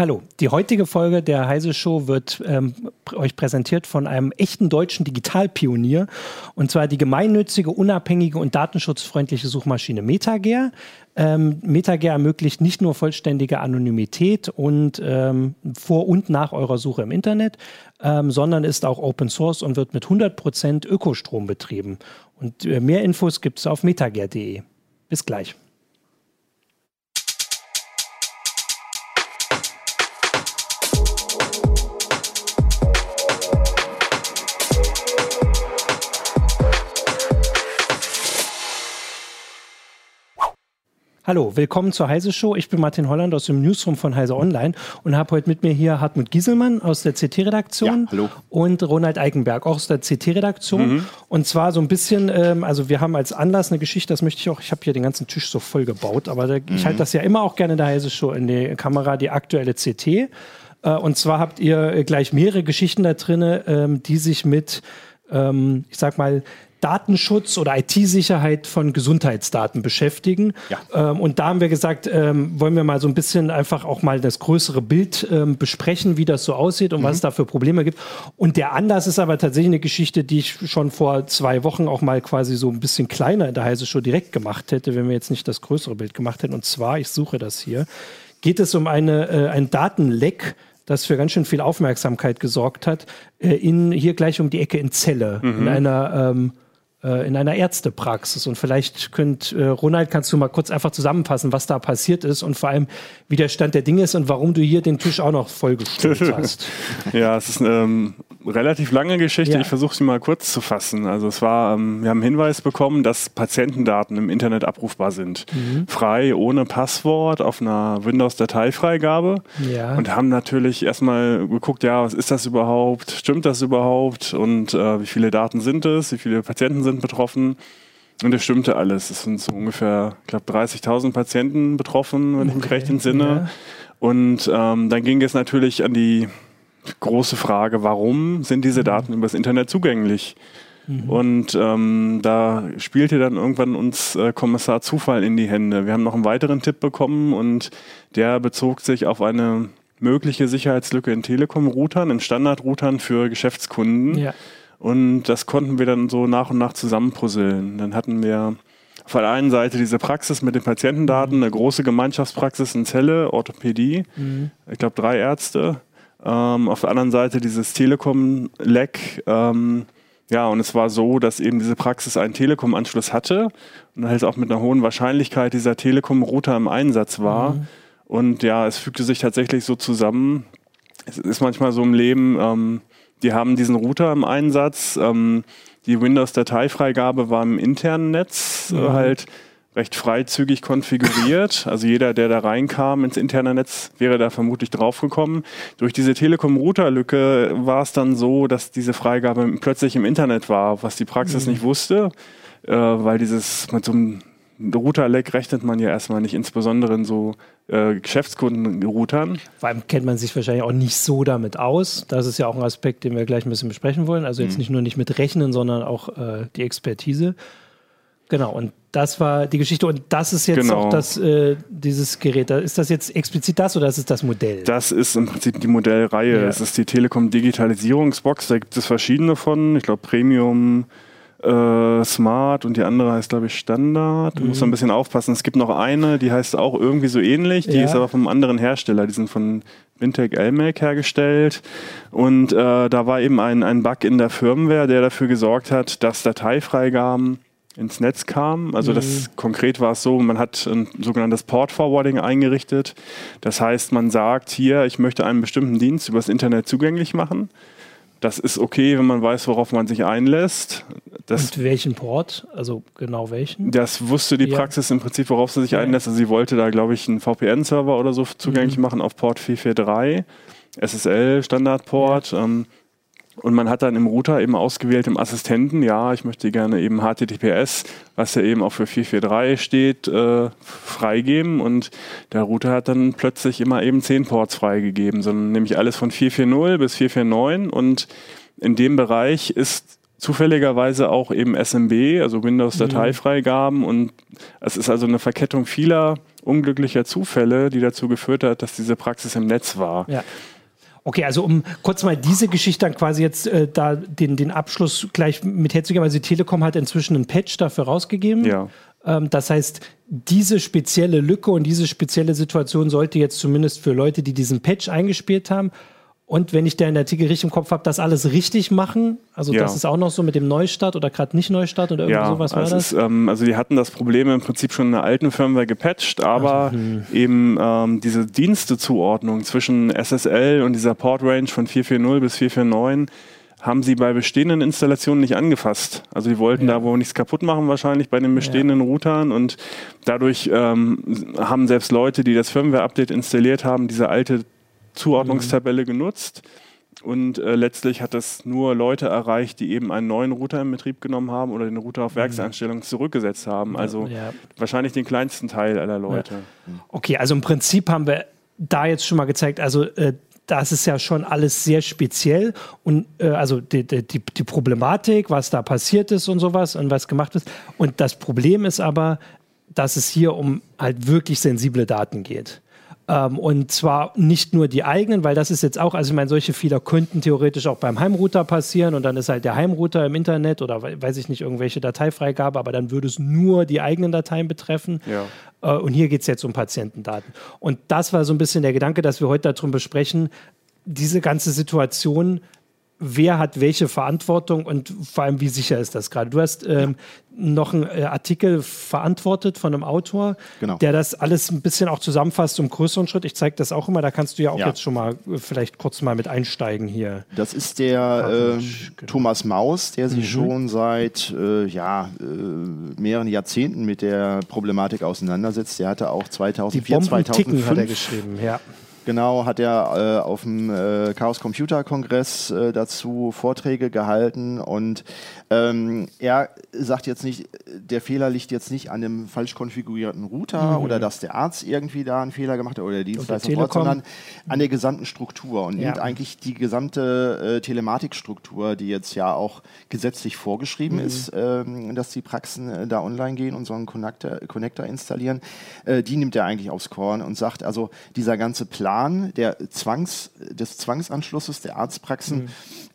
Hallo, die heutige Folge der Heise Show wird ähm, euch präsentiert von einem echten deutschen Digitalpionier und zwar die gemeinnützige, unabhängige und datenschutzfreundliche Suchmaschine MetaGer. Ähm, MetaGer ermöglicht nicht nur vollständige Anonymität und ähm, vor und nach eurer Suche im Internet, ähm, sondern ist auch Open Source und wird mit 100% Ökostrom betrieben. Und äh, mehr Infos gibt es auf metager.de. Bis gleich. Hallo, willkommen zur Heise Show. Ich bin Martin Holland aus dem Newsroom von Heise Online und habe heute mit mir hier Hartmut Gieselmann aus der CT-Redaktion ja, und Ronald Eikenberg auch aus der CT-Redaktion. Mhm. Und zwar so ein bisschen, ähm, also wir haben als Anlass eine Geschichte, das möchte ich auch, ich habe hier den ganzen Tisch so voll gebaut, aber da, mhm. ich halte das ja immer auch gerne in der Heise Show in die Kamera, die aktuelle CT. Äh, und zwar habt ihr gleich mehrere Geschichten da drin, ähm, die sich mit ähm, ich sag mal, Datenschutz oder IT-Sicherheit von Gesundheitsdaten beschäftigen. Ja. Ähm, und da haben wir gesagt, ähm, wollen wir mal so ein bisschen einfach auch mal das größere Bild ähm, besprechen, wie das so aussieht und mhm. was es da für Probleme gibt. Und der Anlass ist aber tatsächlich eine Geschichte, die ich schon vor zwei Wochen auch mal quasi so ein bisschen kleiner in der Heise Show direkt gemacht hätte, wenn wir jetzt nicht das größere Bild gemacht hätten. Und zwar, ich suche das hier, geht es um eine, äh, ein Datenleck, das für ganz schön viel Aufmerksamkeit gesorgt hat, äh, in, hier gleich um die Ecke in Celle, mhm. in einer ähm, äh, in einer Ärztepraxis. Und vielleicht könnt, äh, Ronald, kannst du mal kurz einfach zusammenfassen, was da passiert ist und vor allem, wie der Stand der Dinge ist und warum du hier den Tisch auch noch vollgestellt hast. ja, es ist ähm, relativ lange Geschichte. Ja. Ich versuche sie mal kurz zu fassen. Also es war, ähm, wir haben einen Hinweis bekommen, dass Patientendaten im Internet abrufbar sind. Mhm. Frei, ohne Passwort, auf einer Windows-Dateifreigabe. Ja. Und haben natürlich erstmal geguckt, ja, was ist das überhaupt? Stimmt das überhaupt? Und äh, wie viele Daten sind es? Wie viele Patienten sind betroffen. Und das stimmte alles. Es sind so ungefähr, ich glaube, 30.000 Patienten betroffen, wenn okay. ich mich recht entsinne. Ja. Und ähm, dann ging es natürlich an die große Frage, warum sind diese mhm. Daten übers Internet zugänglich? Mhm. Und ähm, da spielte dann irgendwann uns äh, Kommissar Zufall in die Hände. Wir haben noch einen weiteren Tipp bekommen und der bezog sich auf eine mögliche Sicherheitslücke in Telekom-Routern, in Standard-Routern für Geschäftskunden. Ja. Und das konnten wir dann so nach und nach zusammenpuzzeln. Dann hatten wir auf der einen Seite diese Praxis mit den Patientendaten, mhm. eine große Gemeinschaftspraxis in Zelle, Orthopädie, mhm. ich glaube drei Ärzte. Ähm, auf der anderen Seite dieses Telekom-Leck. Ähm, ja, und es war so, dass eben diese Praxis einen Telekom-Anschluss hatte und halt auch mit einer hohen Wahrscheinlichkeit dieser Telekom-Router im Einsatz war. Mhm. Und ja, es fügte sich tatsächlich so zusammen. Es ist manchmal so im Leben, ähm, die haben diesen Router im Einsatz. Ähm, die Windows-Dateifreigabe war im internen Netz äh, mhm. halt recht freizügig konfiguriert. Also jeder, der da reinkam ins interne Netz, wäre da vermutlich draufgekommen. Durch diese Telekom-Router-Lücke war es dann so, dass diese Freigabe plötzlich im Internet war, was die Praxis mhm. nicht wusste, äh, weil dieses mit so einem Router-Leck rechnet man ja erstmal nicht, insbesondere in so äh, Geschäftskunden-Routern. Vor allem kennt man sich wahrscheinlich auch nicht so damit aus. Das ist ja auch ein Aspekt, den wir gleich ein bisschen besprechen wollen. Also jetzt mhm. nicht nur nicht mit Rechnen, sondern auch äh, die Expertise. Genau, und das war die Geschichte. Und das ist jetzt genau. auch das, äh, dieses Gerät. Ist das jetzt explizit das oder ist es das Modell? Das ist im Prinzip die Modellreihe. Ja. Das ist die Telekom Digitalisierungsbox. Da gibt es verschiedene von. Ich glaube, Premium, äh, Smart und die andere heißt, glaube ich, Standard. Mhm. Muss ein bisschen aufpassen. Es gibt noch eine, die heißt auch irgendwie so ähnlich, die ja. ist aber vom anderen Hersteller. Die sind von Wintec Elmec hergestellt. Und äh, da war eben ein, ein Bug in der Firmware, der dafür gesorgt hat, dass Dateifreigaben ins Netz kamen. Also das mhm. konkret war es so, man hat ein sogenanntes Port Forwarding eingerichtet. Das heißt, man sagt hier, ich möchte einen bestimmten Dienst übers Internet zugänglich machen. Das ist okay, wenn man weiß, worauf man sich einlässt. Das, Und welchen Port? Also genau welchen? Das wusste die Praxis ja. im Prinzip, worauf sie sich ja. einlässt. Also sie wollte da, glaube ich, einen VPN-Server oder so zugänglich mhm. machen auf Port 443, SSL Standardport. Ja. Ähm, und man hat dann im Router eben ausgewählt im Assistenten, ja, ich möchte gerne eben HTTPS, was ja eben auch für 443 steht, äh, freigeben. Und der Router hat dann plötzlich immer eben 10 Ports freigegeben, sondern nämlich alles von 440 bis 449. Und in dem Bereich ist zufälligerweise auch eben SMB, also Windows-Dateifreigaben. Mhm. Und es ist also eine Verkettung vieler unglücklicher Zufälle, die dazu geführt hat, dass diese Praxis im Netz war. Ja. Okay, also um kurz mal diese Geschichte dann quasi jetzt äh, da den, den Abschluss gleich mit herzugeben. Also die Telekom hat inzwischen einen Patch dafür rausgegeben. Ja. Ähm, das heißt, diese spezielle Lücke und diese spezielle Situation sollte jetzt zumindest für Leute, die diesen Patch eingespielt haben, und wenn ich den Artikel richtig im Kopf habe, das alles richtig machen. Also ja. das ist auch noch so mit dem Neustart oder gerade nicht Neustart oder irgendwie ja, sowas war das? Ist, ähm, also die hatten das Problem im Prinzip schon in der alten Firmware gepatcht, aber also, hm. eben ähm, diese Dienstezuordnung zwischen SSL und dieser Port Range von 440 bis 449 haben sie bei bestehenden Installationen nicht angefasst. Also die wollten ja. da wohl nichts kaputt machen wahrscheinlich bei den bestehenden ja. Routern und dadurch ähm, haben selbst Leute, die das Firmware-Update installiert haben, diese alte Zuordnungstabelle genutzt. Und äh, letztlich hat das nur Leute erreicht, die eben einen neuen Router in Betrieb genommen haben oder den Router auf mhm. Werkseinstellung zurückgesetzt haben. Also ja. wahrscheinlich den kleinsten Teil aller Leute. Ja. Okay, also im Prinzip haben wir da jetzt schon mal gezeigt, also äh, das ist ja schon alles sehr speziell und äh, also die, die, die, Problematik, was da passiert ist und sowas und was gemacht ist. Und das Problem ist aber, dass es hier um halt wirklich sensible Daten geht. Ähm, und zwar nicht nur die eigenen, weil das ist jetzt auch, also ich meine, solche Fehler könnten theoretisch auch beim Heimrouter passieren und dann ist halt der Heimrouter im Internet oder weiß ich nicht, irgendwelche Dateifreigabe, aber dann würde es nur die eigenen Dateien betreffen. Ja. Äh, und hier geht es jetzt um Patientendaten. Und das war so ein bisschen der Gedanke, dass wir heute darum besprechen, diese ganze Situation wer hat welche Verantwortung und vor allem, wie sicher ist das gerade? Du hast ähm, ja. noch einen äh, Artikel verantwortet von einem Autor, genau. der das alles ein bisschen auch zusammenfasst zum größeren Schritt. Ich zeige das auch immer, da kannst du ja auch ja. jetzt schon mal äh, vielleicht kurz mal mit einsteigen hier. Das ist der äh. Thomas Maus, der sich mhm. schon seit äh, ja, äh, mehreren Jahrzehnten mit der Problematik auseinandersetzt. Der hatte auch 2004, Die 2005 hat er geschrieben, ja Genau, hat er äh, auf dem äh, Chaos Computer Kongress äh, dazu Vorträge gehalten und ähm, er sagt jetzt nicht, der Fehler liegt jetzt nicht an dem falsch konfigurierten Router mhm. oder dass der Arzt irgendwie da einen Fehler gemacht hat oder der Dienstleister, fort, sondern an der gesamten Struktur und ja. nimmt eigentlich die gesamte äh, Telematikstruktur, die jetzt ja auch gesetzlich vorgeschrieben mhm. ist, ähm, dass die Praxen äh, da online gehen und so einen Connector, Connector installieren, äh, die nimmt er eigentlich aufs Korn und sagt, also dieser ganze Plan der Zwangs, des Zwangsanschlusses der Arztpraxen, mhm.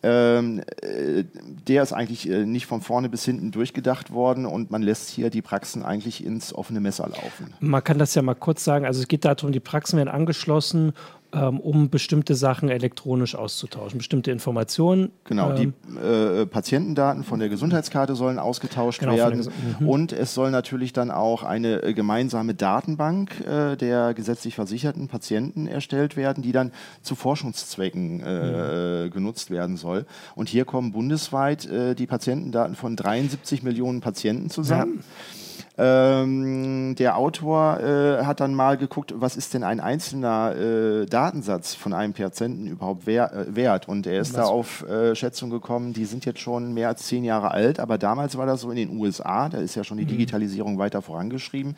ähm, äh, der ist eigentlich äh, nicht von vorne bis hinten durchgedacht worden und man lässt hier die Praxen eigentlich ins offene Messer laufen. Man kann das ja mal kurz sagen. Also es geht darum, die Praxen werden angeschlossen ähm, um bestimmte Sachen elektronisch auszutauschen, bestimmte Informationen. Genau, ähm, die äh, Patientendaten von der Gesundheitskarte sollen ausgetauscht genau, werden mhm. und es soll natürlich dann auch eine äh, gemeinsame Datenbank äh, der gesetzlich versicherten Patienten erstellt werden, die dann zu Forschungszwecken äh, mhm. genutzt werden soll. Und hier kommen bundesweit äh, die Patientendaten von 73 Millionen Patienten zusammen. Ja. Ähm, der Autor äh, hat dann mal geguckt, was ist denn ein einzelner äh, Datensatz von einem Patienten überhaupt wer äh, wert? Und er ist was? da auf äh, Schätzung gekommen, die sind jetzt schon mehr als zehn Jahre alt, aber damals war das so in den USA, da ist ja schon die mhm. Digitalisierung weiter vorangeschrieben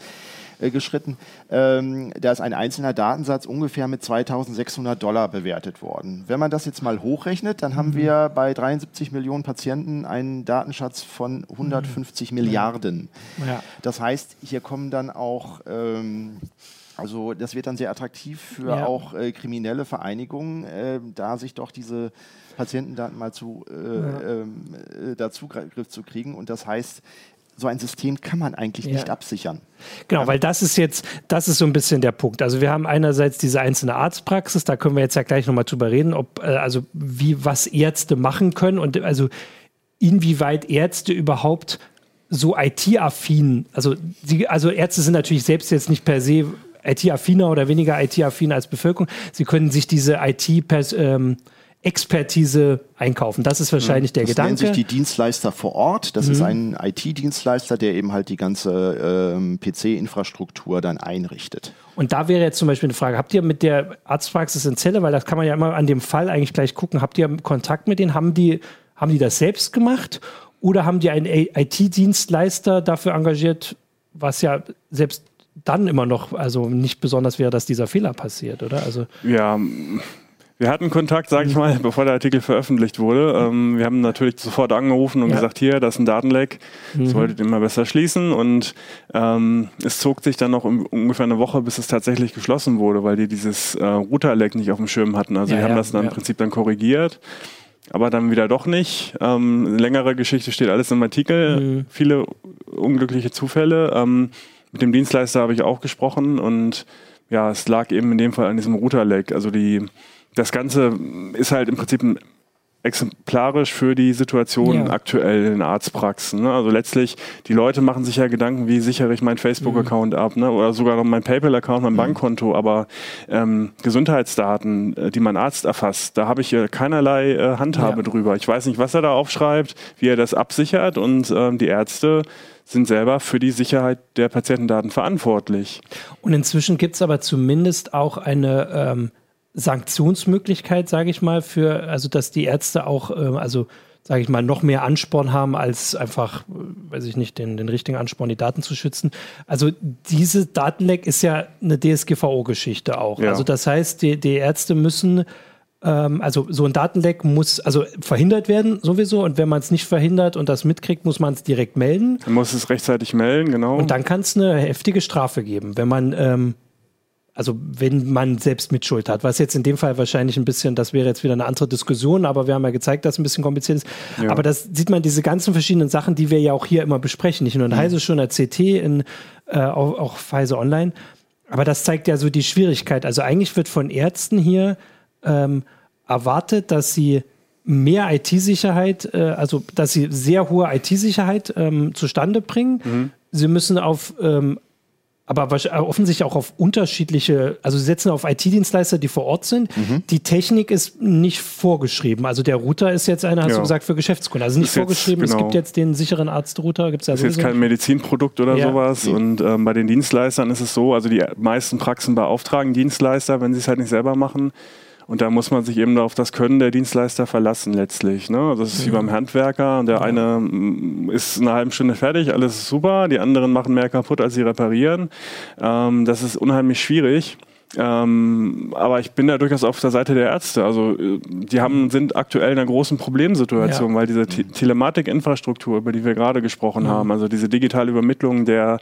äh, geschritten. Ähm, da ist ein einzelner Datensatz ungefähr mit 2600 Dollar bewertet worden. Wenn man das jetzt mal hochrechnet, dann haben mhm. wir bei 73 Millionen Patienten einen Datenschatz von 150 mhm. Milliarden. Ja. Das heißt, hier kommen dann auch ähm, also das wird dann sehr attraktiv für ja. auch äh, kriminelle Vereinigungen, äh, da sich doch diese Patientendaten mal zu, äh, ja. ähm, äh, da Zugriff zu kriegen. Und das heißt, so ein System kann man eigentlich ja. nicht absichern. Genau, weil das ist jetzt, das ist so ein bisschen der Punkt. Also wir haben einerseits diese einzelne Arztpraxis, da können wir jetzt ja gleich nochmal drüber reden, ob, äh, also wie, was Ärzte machen können und also inwieweit Ärzte überhaupt so IT-affin, also, die, also Ärzte sind natürlich selbst jetzt nicht per se IT-affiner oder weniger IT-affin als Bevölkerung. Sie können sich diese IT- ähm, Expertise einkaufen. Das ist wahrscheinlich der das Gedanke. Das nennt sich die Dienstleister vor Ort. Das mhm. ist ein IT-Dienstleister, der eben halt die ganze ähm, PC-Infrastruktur dann einrichtet. Und da wäre jetzt zum Beispiel eine Frage, habt ihr mit der Arztpraxis in Celle, weil das kann man ja immer an dem Fall eigentlich gleich gucken, habt ihr Kontakt mit denen? Haben die, haben die das selbst gemacht oder haben die einen IT-Dienstleister dafür engagiert, was ja selbst dann immer noch also nicht besonders wäre, dass dieser Fehler passiert, oder? Also ja, Wir hatten Kontakt, sage ich mal, bevor der Artikel veröffentlicht wurde. Ähm, wir haben natürlich sofort angerufen und ja. gesagt, hier, das ist ein Datenleck, das mhm. wolltet ihr mal besser schließen. Und ähm, es zog sich dann noch um, ungefähr eine Woche, bis es tatsächlich geschlossen wurde, weil die dieses äh, Routerleck nicht auf dem Schirm hatten. Also ja, die haben ja, das dann im Prinzip dann korrigiert aber dann wieder doch nicht. Ähm, längere Geschichte steht alles im Artikel. Mhm. Viele unglückliche Zufälle. Ähm, mit dem Dienstleister habe ich auch gesprochen und ja, es lag eben in dem Fall an diesem Router-Lag. Also die, das Ganze ist halt im Prinzip ein exemplarisch für die Situation ja. aktuell in Arztpraxen. Ne? Also letztlich, die Leute machen sich ja Gedanken, wie sichere ich meinen Facebook-Account mhm. ab ne? oder sogar noch mein PayPal-Account, mein mhm. Bankkonto, aber ähm, Gesundheitsdaten, äh, die mein Arzt erfasst, da habe ich äh, keinerlei äh, Handhabe ja. drüber. Ich weiß nicht, was er da aufschreibt, wie er das absichert und ähm, die Ärzte sind selber für die Sicherheit der Patientendaten verantwortlich. Und inzwischen gibt es aber zumindest auch eine ähm, Sanktionsmöglichkeit, sage ich mal, für, also dass die Ärzte auch, äh, also sage ich mal, noch mehr Ansporn haben, als einfach, äh, weiß ich nicht, den, den richtigen Ansporn, die Daten zu schützen. Also diese Datenleck ist ja eine DSGVO-Geschichte auch. Ja. Also das heißt, die, die Ärzte müssen ähm, also so ein Datenleck muss also verhindert werden sowieso und wenn man es nicht verhindert und das mitkriegt, muss man es direkt melden. Man muss es rechtzeitig melden, genau. Und dann kann es eine heftige Strafe geben, wenn man ähm, also wenn man selbst Mitschuld hat, was jetzt in dem Fall wahrscheinlich ein bisschen, das wäre jetzt wieder eine andere Diskussion, aber wir haben ja gezeigt, dass es ein bisschen kompliziert ist. Ja. Aber das sieht man, diese ganzen verschiedenen Sachen, die wir ja auch hier immer besprechen, nicht nur in mhm. Heise, schon in der CT, in, äh, auch, auch Pfizer Online. Aber das zeigt ja so die Schwierigkeit. Also eigentlich wird von Ärzten hier ähm, erwartet, dass sie mehr IT-Sicherheit, äh, also dass sie sehr hohe IT-Sicherheit ähm, zustande bringen. Mhm. Sie müssen auf ähm, aber äh, offensichtlich auch auf unterschiedliche, also sie setzen auf IT-Dienstleister, die vor Ort sind. Mhm. Die Technik ist nicht vorgeschrieben. Also der Router ist jetzt einer, hast ja. du gesagt, für Geschäftskunden. Also nicht vorgeschrieben, jetzt, genau. es gibt jetzt den sicheren Arzt-Router. Gibt's ja das ist jetzt kein Medizinprodukt oder ja. sowas. Und ähm, bei den Dienstleistern ist es so, also die meisten Praxen beauftragen Dienstleister, wenn sie es halt nicht selber machen. Und da muss man sich eben auf das Können der Dienstleister verlassen letztlich. Ne? Das ist mhm. wie beim Handwerker. Der eine mm, ist eine halbe Stunde fertig, alles ist super. Die anderen machen mehr kaputt, als sie reparieren. Ähm, das ist unheimlich schwierig. Ähm, aber ich bin da durchaus auf der Seite der Ärzte. Also äh, die haben, sind aktuell in einer großen Problemsituation, ja. weil diese Te Telematikinfrastruktur, über die wir gerade gesprochen ja. haben, also diese digitale Übermittlung der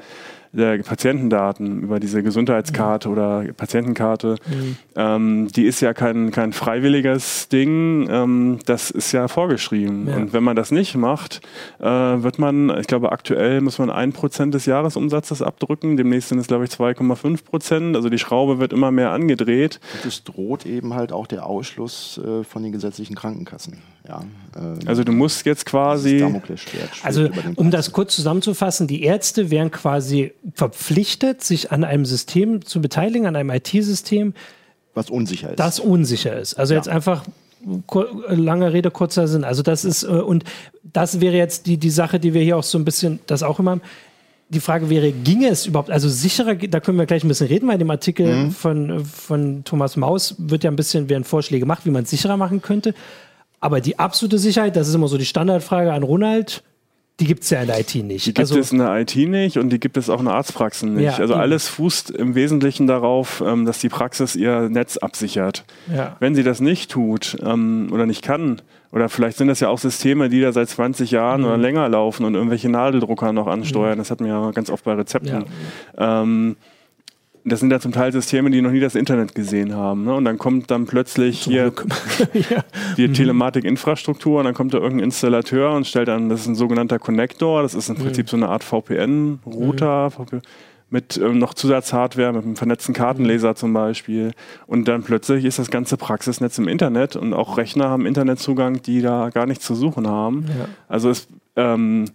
der Patientendaten über diese Gesundheitskarte mhm. oder Patientenkarte, mhm. ähm, die ist ja kein, kein freiwilliges Ding, ähm, das ist ja vorgeschrieben. Ja. Und wenn man das nicht macht, äh, wird man, ich glaube, aktuell muss man ein Prozent des Jahresumsatzes abdrücken, demnächst sind es, glaube ich, 2,5 Prozent. Also die Schraube wird immer mehr angedreht. Und es droht eben halt auch der Ausschluss äh, von den gesetzlichen Krankenkassen. Ja, äh, also du musst jetzt quasi. Also um das kurz zusammenzufassen, die Ärzte wären quasi verpflichtet, sich an einem System zu beteiligen, an einem IT-System, was unsicher ist. Das unsicher ist. Also ja. jetzt einfach lange Rede, kurzer Sinn. Also das ist, äh, und das wäre jetzt die, die Sache, die wir hier auch so ein bisschen, das auch immer haben. Die Frage wäre, ginge es überhaupt, also sicherer, da können wir gleich ein bisschen reden, weil in dem Artikel mhm. von, von Thomas Maus wird ja ein bisschen, werden Vorschläge gemacht, wie man es sicherer machen könnte. Aber die absolute Sicherheit, das ist immer so die Standardfrage an Ronald, die gibt es ja in der IT nicht. Die gibt also, es in der IT nicht und die gibt es auch in der Arztpraxen nicht. Ja, also eben. alles fußt im Wesentlichen darauf, ähm, dass die Praxis ihr Netz absichert. Ja. Wenn sie das nicht tut ähm, oder nicht kann, oder vielleicht sind das ja auch Systeme, die da seit 20 Jahren mhm. oder länger laufen und irgendwelche Nadeldrucker noch ansteuern. Mhm. Das hat man ja ganz oft bei Rezepten. Ja. Ähm, das sind ja zum Teil Systeme, die noch nie das Internet gesehen haben. Ne? Und dann kommt dann plötzlich zum hier ja. die mhm. Telematikinfrastruktur und dann kommt da irgendein Installateur und stellt dann, das ist ein sogenannter Connector, das ist im mhm. Prinzip so eine Art VPN-Router. Mhm. Mit ähm, noch Zusatzhardware, mit einem vernetzten Kartenleser mhm. zum Beispiel. Und dann plötzlich ist das ganze Praxisnetz im Internet und auch Rechner haben Internetzugang, die da gar nichts zu suchen haben. Ja. Also es ähm,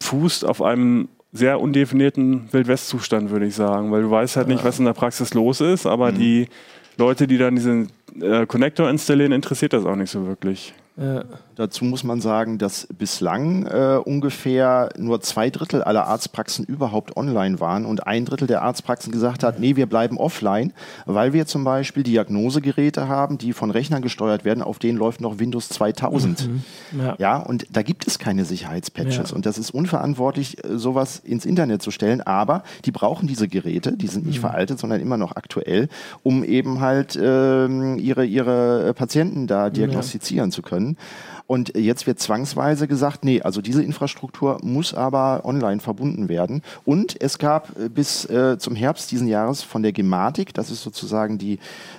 fußt auf einem sehr undefinierten Wildwest-Zustand, würde ich sagen, weil du weißt halt nicht, was in der Praxis los ist, aber mhm. die Leute, die dann diesen äh, Connector installieren, interessiert das auch nicht so wirklich. Ja. Dazu muss man sagen, dass bislang äh, ungefähr nur zwei Drittel aller Arztpraxen überhaupt online waren und ein Drittel der Arztpraxen gesagt hat, nee, wir bleiben offline, weil wir zum Beispiel Diagnosegeräte haben, die von Rechnern gesteuert werden, auf denen läuft noch Windows 2000. Mhm. Ja. ja. und da gibt es keine Sicherheitspatches ja. und das ist unverantwortlich, äh, sowas ins Internet zu stellen, aber die brauchen diese Geräte, die sind nicht mhm. veraltet, sondern immer noch aktuell, um eben halt äh, ihre, ihre Patienten da diagnostizieren zu können. Und jetzt wird zwangsweise gesagt, nee, also diese Infrastruktur muss aber online verbunden werden. Und es gab äh, bis äh, zum Herbst diesen Jahres von der Gematik, das ist sozusagen die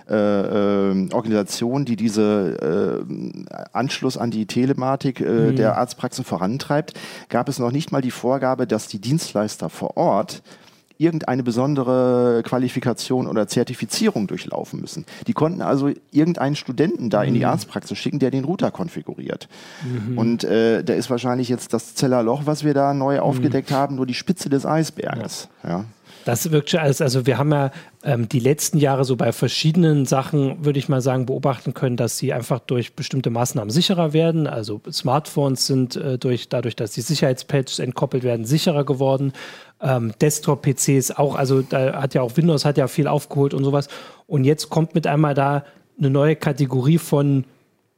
äh, äh, Organisation, die diese äh, Anschluss an die Telematik äh, mhm. der Arztpraxen vorantreibt, gab es noch nicht mal die Vorgabe, dass die Dienstleister vor Ort irgendeine besondere Qualifikation oder Zertifizierung durchlaufen müssen. Die konnten also irgendeinen Studenten da mhm. in die mhm. Arztpraxis schicken, der den Router konfiguriert. Mhm. Und äh, da ist wahrscheinlich jetzt das Zellerloch, was wir da neu mhm. aufgedeckt haben, nur die Spitze des Eisberges. Ja. ja. Das wirkt schon alles. Also wir haben ja ähm, die letzten Jahre so bei verschiedenen Sachen, würde ich mal sagen, beobachten können, dass sie einfach durch bestimmte Maßnahmen sicherer werden. Also Smartphones sind äh, durch, dadurch, dass die Sicherheitspatches entkoppelt werden, sicherer geworden. Ähm, Desktop-PCs auch, also da hat ja auch Windows hat ja viel aufgeholt und sowas. Und jetzt kommt mit einmal da eine neue Kategorie von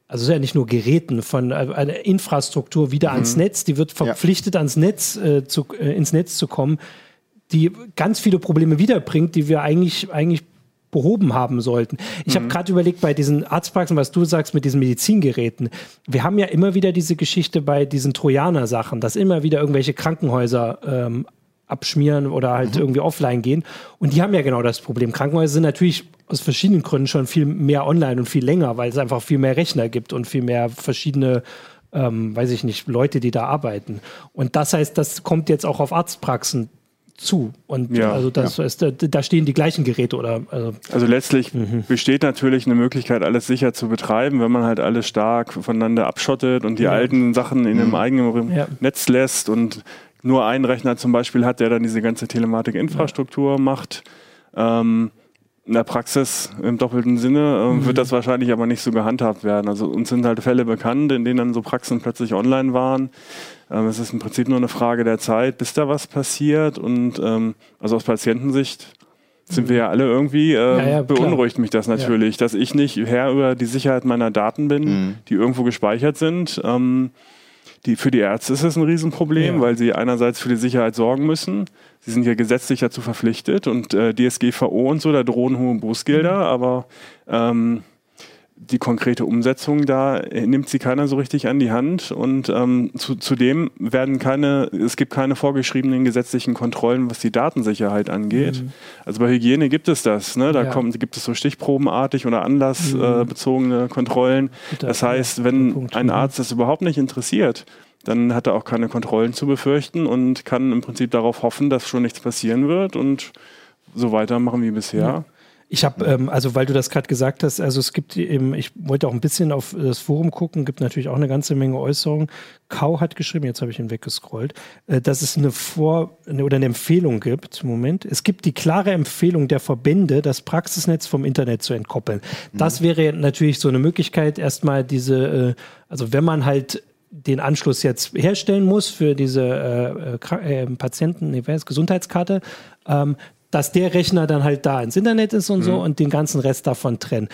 also es ist ja nicht nur Geräten, von äh, einer Infrastruktur wieder mhm. ans Netz, die wird verpflichtet, ja. ans Netz äh, zu, äh, ins Netz zu kommen die ganz viele Probleme wiederbringt, die wir eigentlich, eigentlich behoben haben sollten. Ich mhm. habe gerade überlegt, bei diesen Arztpraxen, was du sagst mit diesen Medizingeräten, wir haben ja immer wieder diese Geschichte bei diesen Trojaner-Sachen, dass immer wieder irgendwelche Krankenhäuser ähm, abschmieren oder halt mhm. irgendwie offline gehen. Und die haben ja genau das Problem. Krankenhäuser sind natürlich aus verschiedenen Gründen schon viel mehr online und viel länger, weil es einfach viel mehr Rechner gibt und viel mehr verschiedene ähm, weiß ich nicht, Leute, die da arbeiten. Und das heißt, das kommt jetzt auch auf Arztpraxen zu. Und ja, also das ja. ist, da stehen die gleichen Geräte oder. Also, also letztlich mhm. besteht natürlich eine Möglichkeit, alles sicher zu betreiben, wenn man halt alles stark voneinander abschottet und die ja. alten Sachen in mhm. einem eigenen Netz lässt und nur einen Rechner zum Beispiel hat, der dann diese ganze Telematik-Infrastruktur macht. Ähm, in der Praxis im doppelten Sinne äh, mhm. wird das wahrscheinlich aber nicht so gehandhabt werden. Also uns sind halt Fälle bekannt, in denen dann so Praxen plötzlich online waren. Ähm, es ist im Prinzip nur eine Frage der Zeit, bis da was passiert. Und ähm, also aus Patientensicht sind wir ja alle irgendwie, äh, ja, ja, beunruhigt mich das natürlich, ja. dass ich nicht Herr über die Sicherheit meiner Daten bin, mhm. die irgendwo gespeichert sind. Ähm, die, für die Ärzte ist es ein Riesenproblem, weil sie einerseits für die Sicherheit sorgen müssen. Sie sind ja gesetzlich dazu verpflichtet und äh, DSGVO und so, da drohen hohe Bußgelder, mhm. aber ähm, die konkrete Umsetzung, da nimmt sie keiner so richtig an die Hand und ähm, zu, zudem werden keine, es gibt keine vorgeschriebenen gesetzlichen Kontrollen, was die Datensicherheit angeht. Mhm. Also bei Hygiene gibt es das, ne? da ja. kommt, gibt es so stichprobenartig oder anlassbezogene mhm. äh, Kontrollen. Das heißt, wenn ein Arzt das überhaupt nicht interessiert, dann hat er auch keine Kontrollen zu befürchten und kann im Prinzip darauf hoffen, dass schon nichts passieren wird und so weitermachen wie bisher. Ja. Ich habe, ähm, also weil du das gerade gesagt hast, also es gibt eben, ich wollte auch ein bisschen auf das Forum gucken, gibt natürlich auch eine ganze Menge Äußerungen. Kau hat geschrieben, jetzt habe ich ihn weggescrollt, äh, dass es eine Vor- oder eine Empfehlung gibt. Moment, es gibt die klare Empfehlung der Verbände, das Praxisnetz vom Internet zu entkoppeln. Mhm. Das wäre natürlich so eine Möglichkeit, erstmal diese, äh, also wenn man halt den Anschluss jetzt herstellen muss für diese äh, äh, Patienten, nee, Gesundheitskarte, ähm, dass der Rechner dann halt da ins Internet ist und mhm. so und den ganzen Rest davon trennen.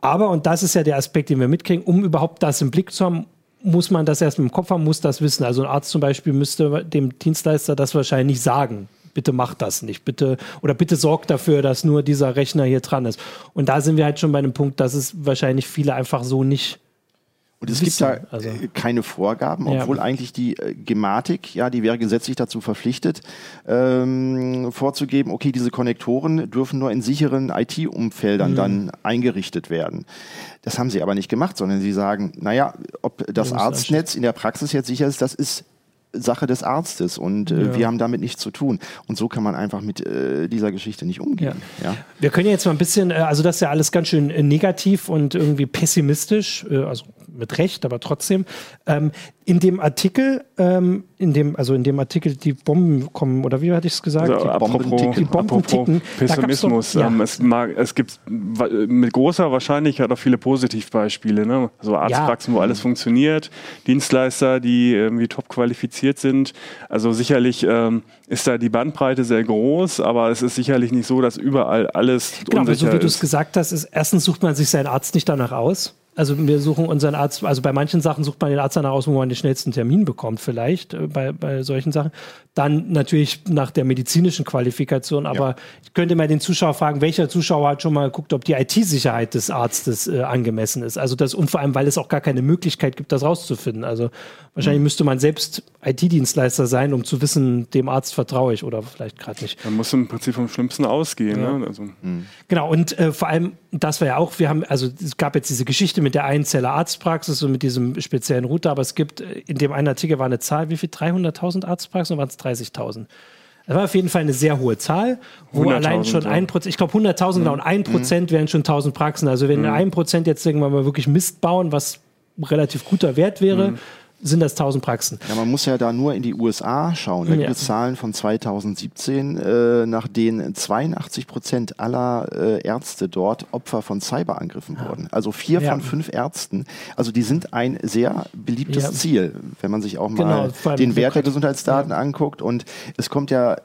Aber, und das ist ja der Aspekt, den wir mitkriegen, um überhaupt das im Blick zu haben, muss man das erst im Kopf haben, muss das wissen. Also ein Arzt zum Beispiel müsste dem Dienstleister das wahrscheinlich sagen. Bitte macht das nicht. Bitte, oder bitte sorgt dafür, dass nur dieser Rechner hier dran ist. Und da sind wir halt schon bei einem Punkt, dass es wahrscheinlich viele einfach so nicht und es gibt da also. Äh, keine Vorgaben, obwohl ja. eigentlich die äh, Gematik, ja, die wäre gesetzlich dazu verpflichtet, ähm, vorzugeben, okay, diese Konnektoren dürfen nur in sicheren IT-Umfeldern mhm. dann eingerichtet werden. Das haben sie aber nicht gemacht, sondern sie sagen, naja, ob das Arztnetz in der Praxis jetzt sicher ist, das ist Sache des Arztes und äh, ja. wir haben damit nichts zu tun. Und so kann man einfach mit äh, dieser Geschichte nicht umgehen. Ja. ja. Wir können jetzt mal ein bisschen, äh, also das ist ja alles ganz schön negativ und irgendwie pessimistisch, also mit Recht, aber trotzdem. Ähm, in dem Artikel, ähm, in dem, also in dem Artikel, die Bomben kommen, oder wie hatte ich es gesagt? Also, die apropos, Bomben, die Bomben ticken. Pessimismus. Doch, ja. ähm, es, mag, es gibt mit großer Wahrscheinlichkeit auch viele Positivbeispiele. Ne? So Arztpraxen, ja. wo alles funktioniert, Dienstleister, die irgendwie top qualifiziert sind. Also sicherlich ähm, ist da die Bandbreite sehr groß, aber es ist sicherlich nicht so, dass überall alles genau, unsicher so wie du es gesagt hast, ist erstens sucht man sich seinen Arzt nicht danach aus. Also wir suchen unseren Arzt, also bei manchen Sachen sucht man den Arzt danach aus, wo man den schnellsten Termin bekommt, vielleicht äh, bei, bei solchen Sachen. Dann natürlich nach der medizinischen Qualifikation, aber ja. ich könnte mal den Zuschauer fragen, welcher Zuschauer hat schon mal geguckt, ob die IT-Sicherheit des Arztes äh, angemessen ist. Also das und vor allem, weil es auch gar keine Möglichkeit gibt, das rauszufinden. Also wahrscheinlich mhm. müsste man selbst IT-Dienstleister sein, um zu wissen, dem Arzt vertraue ich oder vielleicht gerade nicht. Man muss im Prinzip vom Schlimmsten ausgehen. Ja. Ne? Also. Mhm. Genau, und äh, vor allem, das war ja auch, wir haben, also es gab jetzt diese Geschichte mit der Einzeller Arztpraxis und mit diesem speziellen Router, aber es gibt, äh, in dem einen Artikel war eine Zahl, wie viel? 300.000 Arztpraxen oder waren es 30.000? Das war auf jeden Fall eine sehr hohe Zahl, wo allein schon ein Prozent, ich glaube 100.000 genau, und ein mhm. Prozent wären schon 1000 Praxen. Also wenn mhm. ein Prozent jetzt irgendwann mal wirklich Mist bauen, was relativ guter Wert wäre, mhm sind das 1000 Praxen. Ja, man muss ja da nur in die USA schauen. Da gibt es Zahlen von 2017, äh, nach denen 82 Prozent aller äh, Ärzte dort Opfer von Cyberangriffen ja. wurden. Also vier ja. von fünf Ärzten. Also die sind ein sehr beliebtes ja. Ziel, wenn man sich auch mal genau, den Wert der Gesundheitsdaten anguckt. Und es kommt ja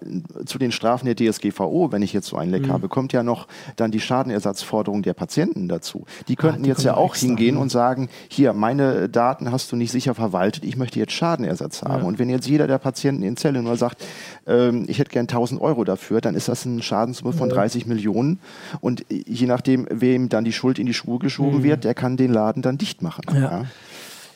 zu den Strafen der DSGVO, wenn ich jetzt so einen Leck mhm. habe, kommt ja noch dann die Schadenersatzforderung der Patienten dazu. Die könnten ah, die jetzt ja auch hingehen und sagen, hier, meine Daten hast du nicht sicher verwaltet gestaltet, ich möchte jetzt Schadenersatz haben. Ja. Und wenn jetzt jeder der Patienten in Zelle nur sagt, ähm, ich hätte gern 1000 Euro dafür, dann ist das eine Schadenssumme von ja. 30 Millionen. Und je nachdem, wem dann die Schuld in die Schuhe geschoben mhm. wird, der kann den Laden dann dicht machen. Ja.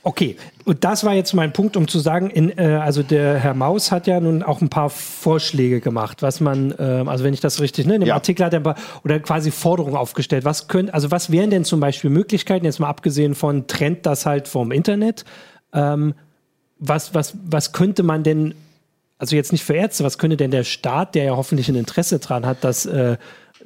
Okay, und das war jetzt mein Punkt, um zu sagen, in, äh, also der Herr Maus hat ja nun auch ein paar Vorschläge gemacht, was man, äh, also wenn ich das richtig, ne, in dem ja. Artikel hat er ein paar, oder quasi Forderungen aufgestellt. Was können, also was wären denn zum Beispiel Möglichkeiten, jetzt mal abgesehen von trennt das halt vom Internet, ähm, was, was, was könnte man denn, also jetzt nicht für Ärzte, was könnte denn der Staat, der ja hoffentlich ein Interesse daran hat, dass äh,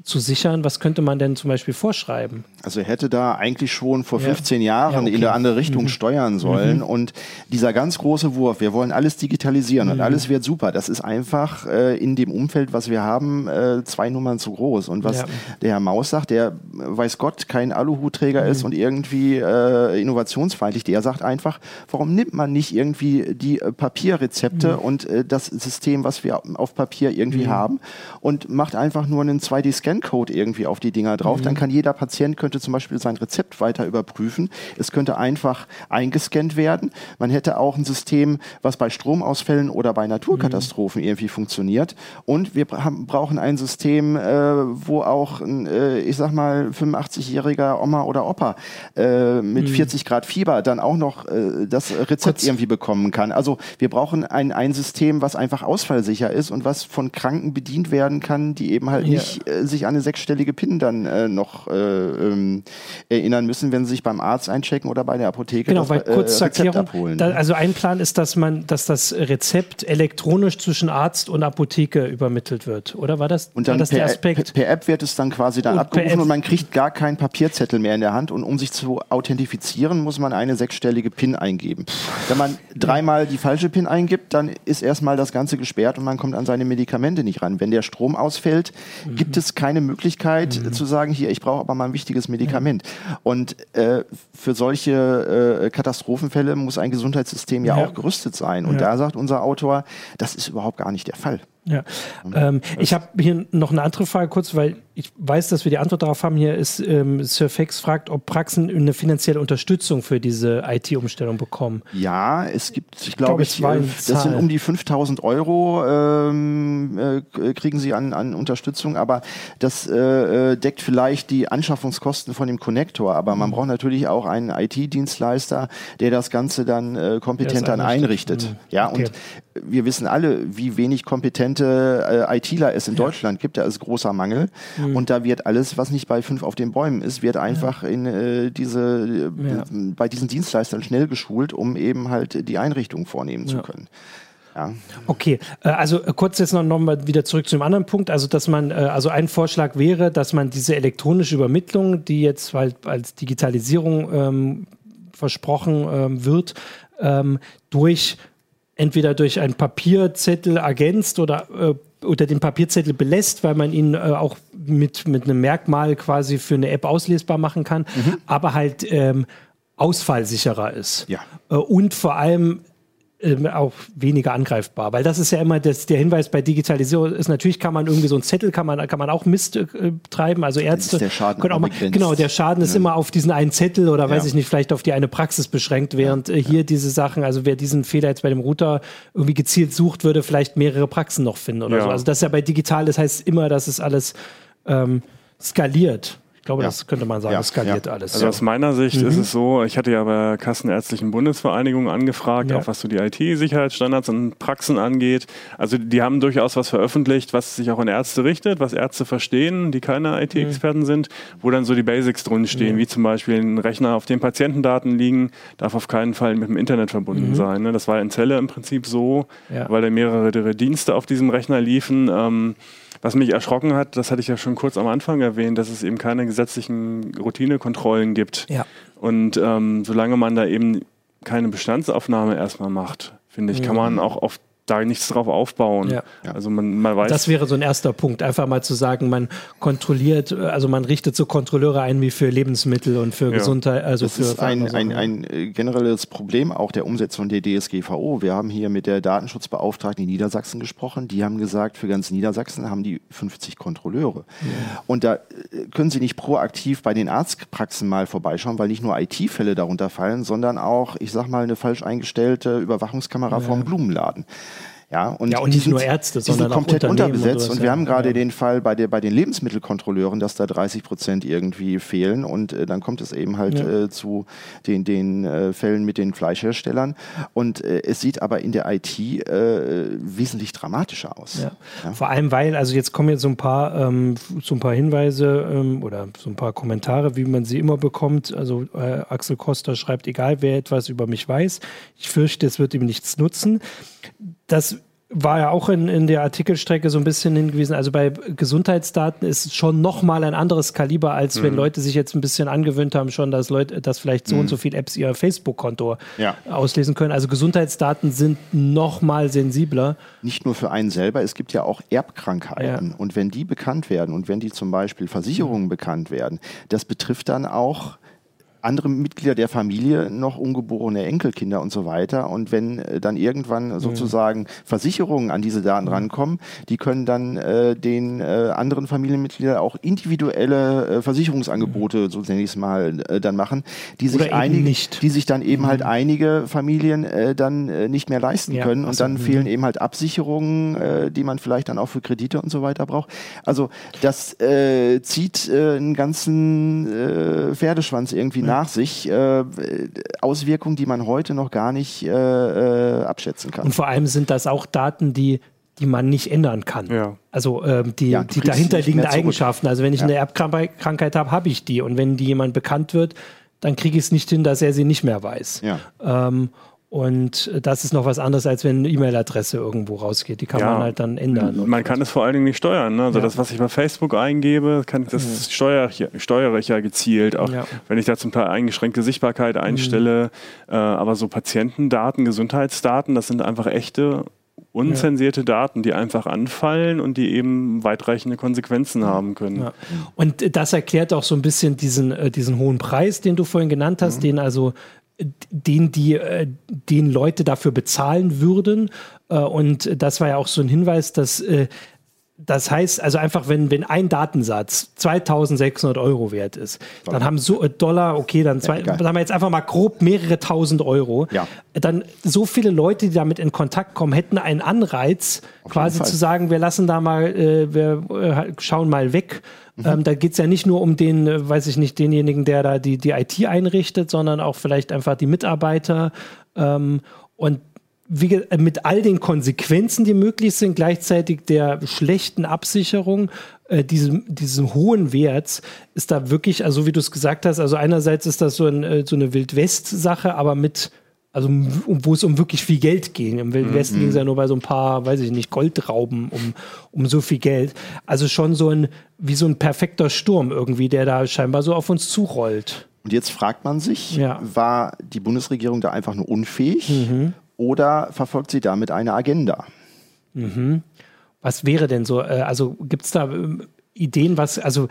zu sichern. Was könnte man denn zum Beispiel vorschreiben? Also er hätte da eigentlich schon vor ja. 15 Jahren ja, okay. in eine andere Richtung mhm. steuern sollen. Mhm. Und dieser ganz große Wurf, wir wollen alles digitalisieren mhm. und alles wird super, das ist einfach äh, in dem Umfeld, was wir haben, äh, zwei Nummern zu groß. Und was ja. der Herr Maus sagt, der weiß Gott kein Aluhutträger ist mhm. und irgendwie äh, innovationsfeindlich, der sagt einfach, warum nimmt man nicht irgendwie die äh, Papierrezepte mhm. und äh, das System, was wir auf Papier irgendwie mhm. haben und macht einfach nur einen 2D-Scan Scancode irgendwie auf die Dinger drauf. Mhm. Dann kann jeder Patient könnte zum Beispiel sein Rezept weiter überprüfen. Es könnte einfach eingescannt werden. Man hätte auch ein System, was bei Stromausfällen oder bei Naturkatastrophen mhm. irgendwie funktioniert. Und wir haben, brauchen ein System, äh, wo auch, äh, ich sag mal, 85-jähriger Oma oder Opa äh, mit mhm. 40 Grad Fieber dann auch noch äh, das Rezept Kurz. irgendwie bekommen kann. Also wir brauchen ein, ein System, was einfach ausfallsicher ist und was von Kranken bedient werden kann, die eben halt ja. nicht äh, sich sich an eine sechsstellige PIN dann äh, noch äh, ähm, erinnern müssen, wenn sie sich beim Arzt einchecken oder bei der Apotheke genau, das weil, kurz äh, Rezept Erklärung, abholen. Da, also ein Plan ist, dass man, dass das Rezept elektronisch zwischen Arzt und Apotheke übermittelt wird, oder war das, und dann das per, der Aspekt? Per, per, App wird es dann quasi dann und abgerufen und man kriegt gar keinen Papierzettel mehr in der Hand und um sich zu authentifizieren, muss man eine sechsstellige PIN eingeben. Wenn man dreimal die falsche PIN eingibt, dann ist erstmal das Ganze gesperrt und man kommt an seine Medikamente nicht ran. Wenn der Strom ausfällt, mhm. gibt es keine Möglichkeit mhm. zu sagen, hier, ich brauche aber mal ein wichtiges Medikament. Ja. Und äh, für solche äh, Katastrophenfälle muss ein Gesundheitssystem ja, ja, auch gerüstet sein. Und da sagt unser Autor, das ist überhaupt gar nicht der Fall. Ja. Ähm, ich habe hier noch eine andere Frage kurz, weil ich weiß, dass wir die Antwort darauf haben. Hier ist ähm, Sir Fex fragt, ob Praxen eine finanzielle Unterstützung für diese IT-Umstellung bekommen. Ja, es gibt, ich glaube, ich, glaub, das sind um die 5000 Euro ähm, äh, kriegen sie an, an Unterstützung, aber das äh, äh, deckt vielleicht die Anschaffungskosten von dem Connector. Aber man mhm. braucht natürlich auch einen IT-Dienstleister, der das Ganze dann äh, kompetent dann einrichtet. Mhm. Ja, okay. und wir wissen alle, wie wenig kompetente äh, ITler es in ja. Deutschland gibt. Da ist großer Mangel. Mhm. Und da wird alles, was nicht bei fünf auf den Bäumen ist, wird einfach ja. in äh, diese, äh, ja. bei diesen Dienstleistern schnell geschult, um eben halt die Einrichtung vornehmen zu können. Ja. Okay, äh, also äh, kurz jetzt noch, noch mal wieder zurück zu dem anderen Punkt. Also, dass man, also ein Vorschlag wäre, dass man diese elektronische Übermittlung, die jetzt halt als Digitalisierung ähm, versprochen ähm, wird, ähm, durch entweder durch einen Papierzettel ergänzt oder äh, oder den Papierzettel belässt, weil man ihn äh, auch mit, mit einem Merkmal quasi für eine App auslesbar machen kann, mhm. aber halt ähm, ausfallsicherer ist. Ja. Äh, und vor allem ähm, auch weniger angreifbar, weil das ist ja immer das, der Hinweis bei Digitalisierung ist natürlich kann man irgendwie so einen Zettel kann man kann man auch Mist äh, treiben, also Ärzte der Schaden können auch mal, genau der Schaden ist ja. immer auf diesen einen Zettel oder weiß ja. ich nicht vielleicht auf die eine Praxis beschränkt, während äh, hier diese Sachen, also wer diesen Fehler jetzt bei dem Router irgendwie gezielt sucht, würde vielleicht mehrere Praxen noch finden oder so. Also das ist ja bei digital, das heißt immer, dass es alles ähm, skaliert glaube, ja. das könnte man sagen, ja. skaliert ja. alles. Also aus meiner Sicht mhm. ist es so, ich hatte ja bei der Kassenärztlichen Bundesvereinigung angefragt, auch was so die IT-Sicherheitsstandards und Praxen angeht. Also die haben durchaus was veröffentlicht, was sich auch an Ärzte richtet, was Ärzte verstehen, die keine IT-Experten mhm. sind, wo dann so die Basics drin stehen, mhm. wie zum Beispiel ein Rechner, auf dem Patientendaten liegen, darf auf keinen Fall mit dem Internet verbunden mhm. sein. Ne? Das war in Zelle im Prinzip so, weil da mehrere Dienste auf diesem Rechner liefen. Ähm, was mich erschrocken hat, das hatte ich ja schon kurz am Anfang erwähnt, dass es eben keine gesetzlichen Routinekontrollen gibt. Ja. Und ähm, solange man da eben keine Bestandsaufnahme erstmal macht, finde ich, kann mhm. man auch auf da nichts drauf aufbauen. Ja. Also man, man weiß. Das wäre so ein erster Punkt, einfach mal zu sagen, man kontrolliert, also man richtet so Kontrolleure ein wie für Lebensmittel und für ja. Gesundheit. Also das für ist ein, ein, ein äh, generelles Problem auch der Umsetzung der DSGVO. Wir haben hier mit der Datenschutzbeauftragten in Niedersachsen gesprochen. Die haben gesagt, für ganz Niedersachsen haben die 50 Kontrolleure. Ja. Und da äh, können sie nicht proaktiv bei den Arztpraxen mal vorbeischauen, weil nicht nur IT-Fälle darunter fallen, sondern auch, ich sag mal, eine falsch eingestellte Überwachungskamera ja. vom Blumenladen. Ja, und, ja, und nicht sind, nur Ärzte, sondern komplett auch unterbesetzt. Und, und wir haben gerade ja. den Fall bei, der, bei den Lebensmittelkontrolleuren, dass da 30 Prozent irgendwie fehlen. Und äh, dann kommt es eben halt ja. äh, zu den, den äh, Fällen mit den Fleischherstellern. Und äh, es sieht aber in der IT äh, wesentlich dramatischer aus. Ja. Vor allem, weil, also jetzt kommen jetzt so ein paar, ähm, so ein paar Hinweise ähm, oder so ein paar Kommentare, wie man sie immer bekommt. Also äh, Axel Costa schreibt, egal wer etwas über mich weiß, ich fürchte, es wird ihm nichts nutzen das war ja auch in, in der Artikelstrecke so ein bisschen hingewiesen. Also bei Gesundheitsdaten ist schon nochmal ein anderes Kaliber, als mhm. wenn Leute sich jetzt ein bisschen angewöhnt haben, schon, dass Leute, dass vielleicht so mhm. und so viele Apps ihr Facebook-Konto ja. auslesen können. Also Gesundheitsdaten sind nochmal sensibler. Nicht nur für einen selber, es gibt ja auch Erbkrankheiten. Ja. Und wenn die bekannt werden und wenn die zum Beispiel Versicherungen mhm. bekannt werden, das betrifft dann auch andere Mitglieder der Familie noch ungeborene Enkelkinder und so weiter. Und wenn äh, dann irgendwann sozusagen Versicherungen an diese Daten mhm. rankommen, die können dann äh, den äh, anderen Familienmitgliedern auch individuelle äh, Versicherungsangebote, mhm. so nenne ich es mal, äh, dann machen, die sich einige, die sich dann eben halt mhm. einige Familien äh, dann äh, nicht mehr leisten ja, können. Und also, dann mh. fehlen eben halt Absicherungen, äh, die man vielleicht dann auch für Kredite und so weiter braucht. Also das äh, zieht äh, einen ganzen äh, Pferdeschwanz irgendwie nach nach sich äh, Auswirkungen, die man heute noch gar nicht äh, äh, abschätzen kann. Und vor allem sind das auch Daten, die die man nicht ändern kann. Ja. Also ähm, die, ja, die dahinterliegenden Eigenschaften. Also wenn ich ja. eine Erbkrankheit habe, habe ich die. Und wenn die jemand bekannt wird, dann kriege ich es nicht hin, dass er sie nicht mehr weiß. Ja. Ähm, und das ist noch was anderes, als wenn eine E-Mail-Adresse irgendwo rausgeht. Die kann ja, man halt dann ändern. Man kann es vor allen Dingen nicht steuern. Ne? Also ja. das, was ich bei Facebook eingebe, kann, das mhm. steuere, ich, steuere ich ja gezielt. Auch ja. wenn ich da zum Teil eingeschränkte Sichtbarkeit einstelle. Mhm. Äh, aber so Patientendaten, Gesundheitsdaten, das sind einfach echte unzensierte. Daten, die einfach anfallen und die eben weitreichende Konsequenzen haben können. Und das erklärt auch so ein bisschen diesen, äh, diesen hohen Preis, den du vorhin genannt hast, mhm. den also den die äh, den Leute dafür bezahlen würden. Äh, und das war ja auch so ein Hinweis, dass äh, das heißt, also einfach, wenn, wenn ein Datensatz 2600 Euro wert ist, Dollar. dann haben so äh, Dollar, okay, dann, zwei, ja, dann haben wir jetzt einfach mal grob mehrere tausend Euro. Ja. Dann so viele Leute, die damit in Kontakt kommen, hätten einen Anreiz, Auf quasi zu sagen, wir lassen da mal, äh, wir äh, schauen mal weg Mhm. Ähm, da geht es ja nicht nur um den, äh, weiß ich nicht, denjenigen, der da die, die IT einrichtet, sondern auch vielleicht einfach die Mitarbeiter. Ähm, und wie, äh, mit all den Konsequenzen, die möglich sind, gleichzeitig der schlechten Absicherung, äh, diesem, diesem hohen Werts, ist da wirklich, also wie du es gesagt hast, also einerseits ist das so, ein, äh, so eine Wildwest-Sache, aber mit also wo es um wirklich viel Geld ging. Im Wilden Westen mhm. ging es ja nur bei so ein paar, weiß ich nicht, Goldrauben um, um so viel Geld. Also schon so ein, wie so ein perfekter Sturm irgendwie, der da scheinbar so auf uns zurollt. Und jetzt fragt man sich, ja. war die Bundesregierung da einfach nur unfähig mhm. Oder verfolgt sie damit eine Agenda? Mhm. Was wäre denn so? Äh, also gibt es da ähm, Ideen, was, also,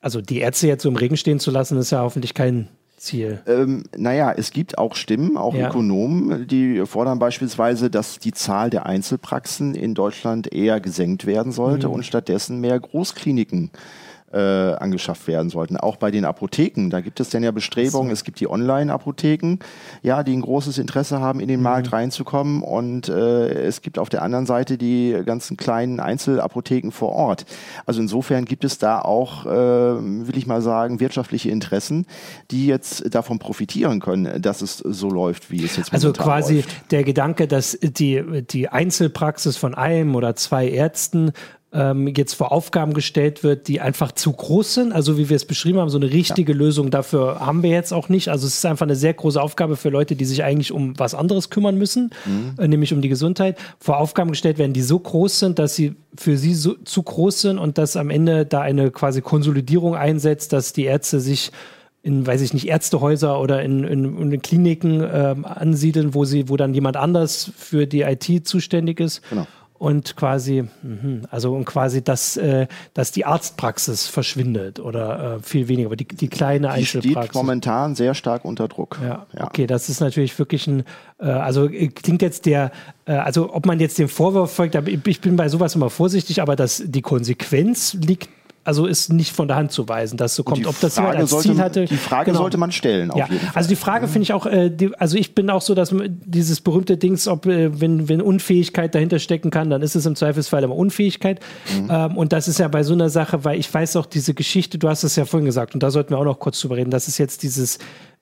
also die Ärzte jetzt so im Regen stehen zu lassen, ist ja hoffentlich kein Ziel? Ähm, naja, es gibt auch Stimmen, auch ja. Ökonomen, die fordern beispielsweise, dass die Zahl der Einzelpraxen in Deutschland eher gesenkt werden sollte mhm. und stattdessen mehr Großkliniken äh, angeschafft werden sollten. Auch bei den Apotheken, da gibt es dann ja Bestrebungen, so. es gibt die Online-Apotheken, ja, die ein großes Interesse haben, in den mhm. Markt reinzukommen und äh, es gibt auf der anderen Seite die ganzen kleinen Einzelapotheken vor Ort. Also insofern gibt es da auch, äh, will ich mal sagen, wirtschaftliche Interessen, die jetzt davon profitieren können, dass es so läuft, wie es jetzt Also quasi läuft. der Gedanke, dass die, die Einzelpraxis von einem oder zwei Ärzten ähm, jetzt vor Aufgaben gestellt wird, die einfach zu groß sind. Also wie wir es beschrieben haben, so eine richtige ja. Lösung dafür haben wir jetzt auch nicht. Also es ist einfach eine sehr große Aufgabe für Leute, die sich eigentlich um was anderes kümmern müssen, mhm. äh, nämlich um die Gesundheit. Vor Aufgaben gestellt werden, die so groß sind, dass sie für sie so, zu groß sind und dass am Ende da eine quasi Konsolidierung einsetzt, dass die Ärzte sich in, weiß ich nicht, Ärztehäuser oder in, in, in Kliniken ähm, ansiedeln, wo sie, wo dann jemand anders für die IT zuständig ist. Genau und quasi, mhm, also und quasi, dass, äh, dass die Arztpraxis verschwindet oder äh, viel weniger, aber die, die kleine die Einzelpraxis. steht momentan sehr stark unter Druck. Ja, ja. okay, das ist natürlich wirklich ein, äh, also äh, klingt jetzt der, äh, also ob man jetzt den Vorwurf folgt, ich bin bei sowas immer vorsichtig, aber dass die Konsequenz liegt also ist nicht von der Hand zu weisen, dass so kommt. Ob das jemand als sollte, Ziel hatte. Die Frage genau. sollte man stellen. ja. Also die Frage finde ich auch, äh, die, also ich bin auch so, dass dieses berühmte Dings, ob äh, wenn, wenn Unfähigkeit dahinter stecken kann, dann ist es im Zweifelsfall immer Unfähigkeit. Mhm. Ähm, und das ist ja bei so einer Sache, weil ich weiß auch diese Geschichte, du hast es ja vorhin gesagt, und da sollten wir auch noch kurz drüber reden, dass es jetzt dieses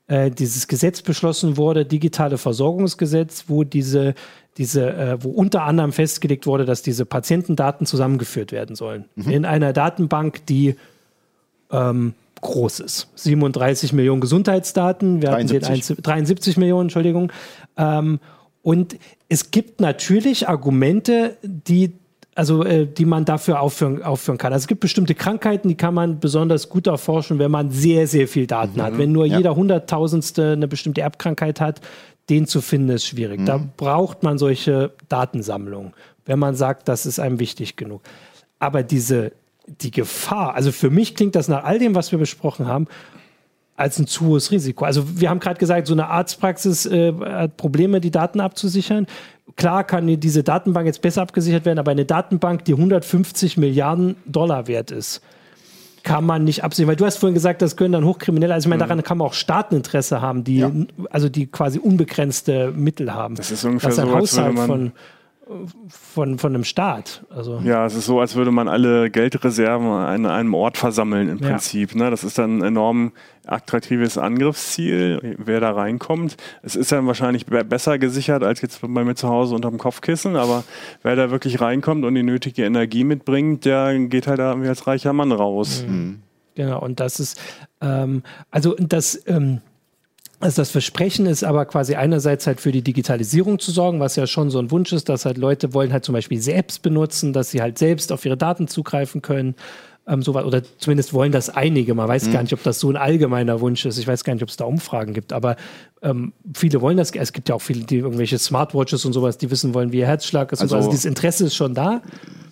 äh, dieses Gesetz beschlossen wurde, digitale Versorgungsgesetz, wo diese diese, äh, wo unter anderem festgelegt wurde, dass diese Patientendaten zusammengeführt werden sollen. Mhm. In einer Datenbank, die ähm, groß ist. 37 Millionen Gesundheitsdaten, wir 73, hatten 73 Millionen, Entschuldigung. Ähm, und es gibt natürlich Argumente, die also äh, die man dafür aufführen, aufführen kann. Also es gibt bestimmte Krankheiten, die kann man besonders gut erforschen, wenn man sehr, sehr viel Daten mhm. hat. Wenn nur ja. jeder Hunderttausendste eine bestimmte Erbkrankheit hat, den zu finden ist schwierig. Mhm. Da braucht man solche Datensammlungen, wenn man sagt, das ist einem wichtig genug. Aber diese, die Gefahr, also für mich klingt das nach all dem, was wir besprochen haben, als ein zu hohes Risiko. Also wir haben gerade gesagt, so eine Arztpraxis äh, hat Probleme, die Daten abzusichern. Klar kann diese Datenbank jetzt besser abgesichert werden, aber eine Datenbank, die 150 Milliarden Dollar wert ist, kann man nicht absehen, weil du hast vorhin gesagt, das können dann Hochkriminelle, also ich meine, mhm. daran kann man auch Staateninteresse haben, die, ja. also die quasi unbegrenzte Mittel haben. Das ist ungefähr das ist ein so, Haushalt von von, von einem Staat. Also. Ja, es ist so, als würde man alle Geldreserven an einem Ort versammeln im Prinzip. Ja. Ne? Das ist dann ein enorm attraktives Angriffsziel, wer da reinkommt. Es ist dann wahrscheinlich besser gesichert als jetzt bei mir zu Hause unter dem Kopfkissen, aber wer da wirklich reinkommt und die nötige Energie mitbringt, der geht halt da irgendwie als reicher Mann raus. Mhm. Genau, und das ist, ähm, also das, ähm, also das Versprechen ist aber quasi einerseits halt für die Digitalisierung zu sorgen, was ja schon so ein Wunsch ist, dass halt Leute wollen halt zum Beispiel selbst benutzen, dass sie halt selbst auf ihre Daten zugreifen können. Ähm, so, oder zumindest wollen das einige. Man weiß mhm. gar nicht, ob das so ein allgemeiner Wunsch ist. Ich weiß gar nicht, ob es da Umfragen gibt, aber ähm, viele wollen das. Es gibt ja auch viele, die irgendwelche Smartwatches und sowas, die wissen wollen, wie ihr Herzschlag ist. Also, also dieses Interesse ist schon da.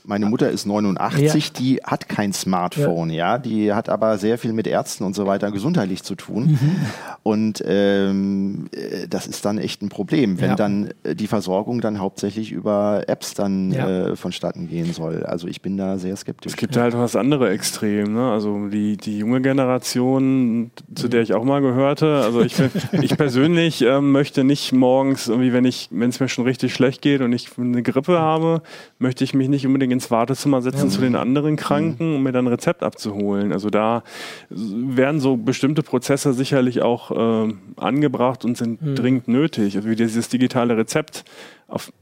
Meine Mutter ist 89, ja. die hat kein Smartphone, ja. ja. Die hat aber sehr viel mit Ärzten und so weiter gesundheitlich zu tun. Mhm. Und ähm, äh, das ist dann echt ein Problem, wenn ja. dann äh, die Versorgung dann hauptsächlich über Apps dann äh, vonstatten gehen soll. Also ich bin da sehr skeptisch. Es gibt halt das andere Extrem, ne? Also die, die junge Generation, zu der ich auch mal gehörte. Also ich, ich persönlich äh, möchte nicht morgens, irgendwie, wenn ich, wenn es mir schon richtig schlecht geht und ich eine Grippe habe, möchte ich mich nicht unbedingt ins Wartezimmer setzen ja. zu den anderen Kranken, um mir dann ein Rezept abzuholen. Also da werden so bestimmte Prozesse sicherlich auch äh, angebracht und sind mhm. dringend nötig. Also wie dieses digitale Rezept. Auf,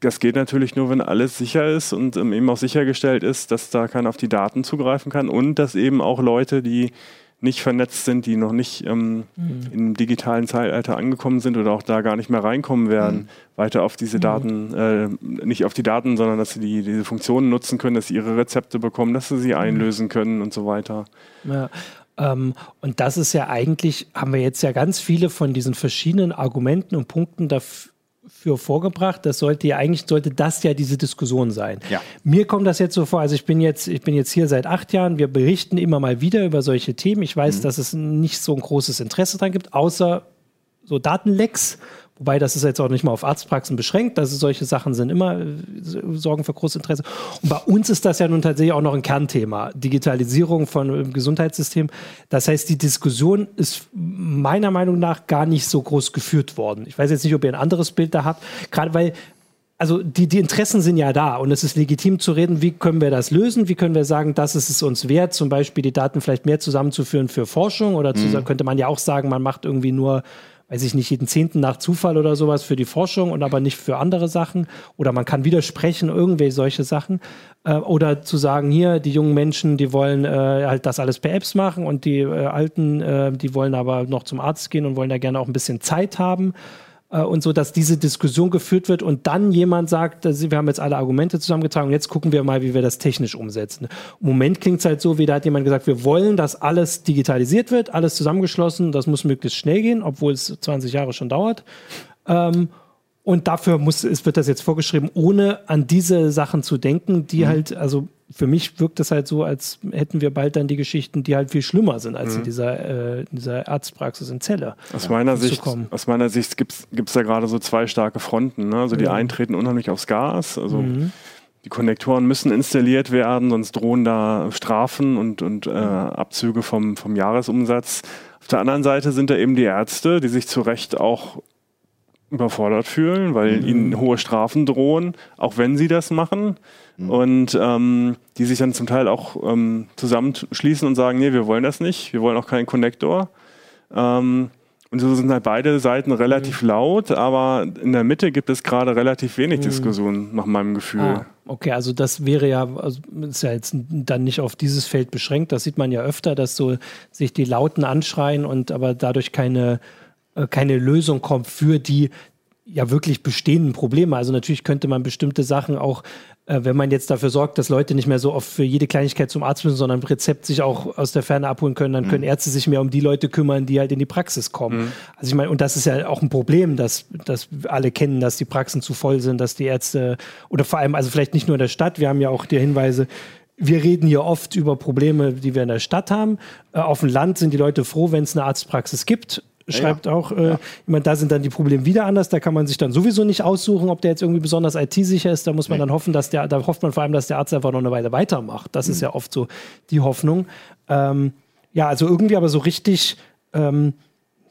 das geht natürlich nur, wenn alles sicher ist und ähm, eben auch sichergestellt ist, dass da keiner auf die Daten zugreifen kann und dass eben auch Leute, die nicht vernetzt sind, die noch nicht ähm, mhm. im digitalen Zeitalter angekommen sind oder auch da gar nicht mehr reinkommen werden, mhm. weiter auf diese mhm. Daten, äh, nicht auf die Daten, sondern dass sie die, diese Funktionen nutzen können, dass sie ihre Rezepte bekommen, dass sie sie mhm. einlösen können und so weiter. Ja. Ähm, und das ist ja eigentlich, haben wir jetzt ja ganz viele von diesen verschiedenen Argumenten und Punkten dafür vorgebracht. Das sollte ja eigentlich, sollte das ja diese Diskussion sein. Ja. Mir kommt das jetzt so vor, also ich bin jetzt, ich bin jetzt hier seit acht Jahren, wir berichten immer mal wieder über solche Themen. Ich weiß, mhm. dass es nicht so ein großes Interesse daran gibt, außer so Datenlecks Wobei das ist jetzt auch nicht mal auf Arztpraxen beschränkt. Also solche Sachen sind immer äh, sorgen für großes Interesse. Und bei uns ist das ja nun tatsächlich auch noch ein Kernthema. Digitalisierung von äh, Gesundheitssystem. Das heißt, die Diskussion ist meiner Meinung nach gar nicht so groß geführt worden. Ich weiß jetzt nicht, ob ihr ein anderes Bild da habt. Gerade weil also die, die Interessen sind ja da und es ist legitim zu reden, wie können wir das lösen, wie können wir sagen, das ist es uns wert, zum Beispiel die Daten vielleicht mehr zusammenzuführen für Forschung oder mhm. könnte man ja auch sagen, man macht irgendwie nur weiß ich nicht, jeden Zehnten nach Zufall oder sowas für die Forschung und aber nicht für andere Sachen. Oder man kann widersprechen, irgendwelche solche Sachen. Äh, oder zu sagen, hier, die jungen Menschen, die wollen äh, halt das alles per Apps machen und die äh, Alten, äh, die wollen aber noch zum Arzt gehen und wollen da gerne auch ein bisschen Zeit haben. Äh, und so, dass diese Diskussion geführt wird und dann jemand sagt, wir haben jetzt alle Argumente zusammengetragen und jetzt gucken wir mal, wie wir das technisch umsetzen. Im Moment klingt es halt so, wie da hat jemand gesagt, wir wollen, dass alles digitalisiert wird, alles zusammengeschlossen, das muss möglichst schnell gehen, obwohl es 20 Jahre schon dauert. Ähm, und dafür muss, es wird das jetzt vorgeschrieben, ohne an diese Sachen zu denken, die mhm. halt, also für mich wirkt es halt so, als hätten wir bald dann die Geschichten, die halt viel schlimmer sind als mhm. in, dieser, äh, dieser Arztpraxis in Zelle. Aus, ja, meiner, Sicht, aus meiner Sicht gibt es da gerade so zwei starke Fronten. Ne? Also die ja. einen treten unheimlich aufs Gas. Also mhm. die Konnektoren müssen installiert werden, sonst drohen da Strafen und, und äh, Abzüge vom, vom Jahresumsatz. Auf der anderen Seite sind da eben die Ärzte, die sich zu Recht auch überfordert fühlen, weil mhm. ihnen hohe Strafen drohen, auch wenn sie das machen. Mhm. Und ähm, die sich dann zum Teil auch ähm, zusammenschließen und sagen, nee, wir wollen das nicht, wir wollen auch keinen Connector. Ähm, und so sind halt beide Seiten relativ mhm. laut, aber in der Mitte gibt es gerade relativ wenig mhm. Diskussion, nach meinem Gefühl. Ah, okay, also das wäre ja, also ist ja jetzt dann nicht auf dieses Feld beschränkt. Das sieht man ja öfter, dass so sich die Lauten anschreien und aber dadurch keine äh, keine Lösung kommt für die ja wirklich bestehenden Probleme. Also natürlich könnte man bestimmte Sachen auch, äh, wenn man jetzt dafür sorgt, dass Leute nicht mehr so oft für jede Kleinigkeit zum Arzt müssen, sondern ein Rezept sich auch aus der Ferne abholen können, dann mhm. können Ärzte sich mehr um die Leute kümmern, die halt in die Praxis kommen. Mhm. Also ich meine, und das ist ja auch ein Problem, dass, dass alle kennen, dass die Praxen zu voll sind, dass die Ärzte oder vor allem, also vielleicht nicht nur in der Stadt, wir haben ja auch die Hinweise, wir reden hier oft über Probleme, die wir in der Stadt haben. Äh, auf dem Land sind die Leute froh, wenn es eine Arztpraxis gibt schreibt ja. auch, äh, ja. meine, da sind dann die Probleme wieder anders. Da kann man sich dann sowieso nicht aussuchen, ob der jetzt irgendwie besonders IT-sicher ist. Da muss man nee. dann hoffen, dass der, da hofft man vor allem, dass der Arzt einfach noch eine Weile weitermacht. Das mhm. ist ja oft so die Hoffnung. Ähm, ja, also irgendwie aber so richtig, ähm,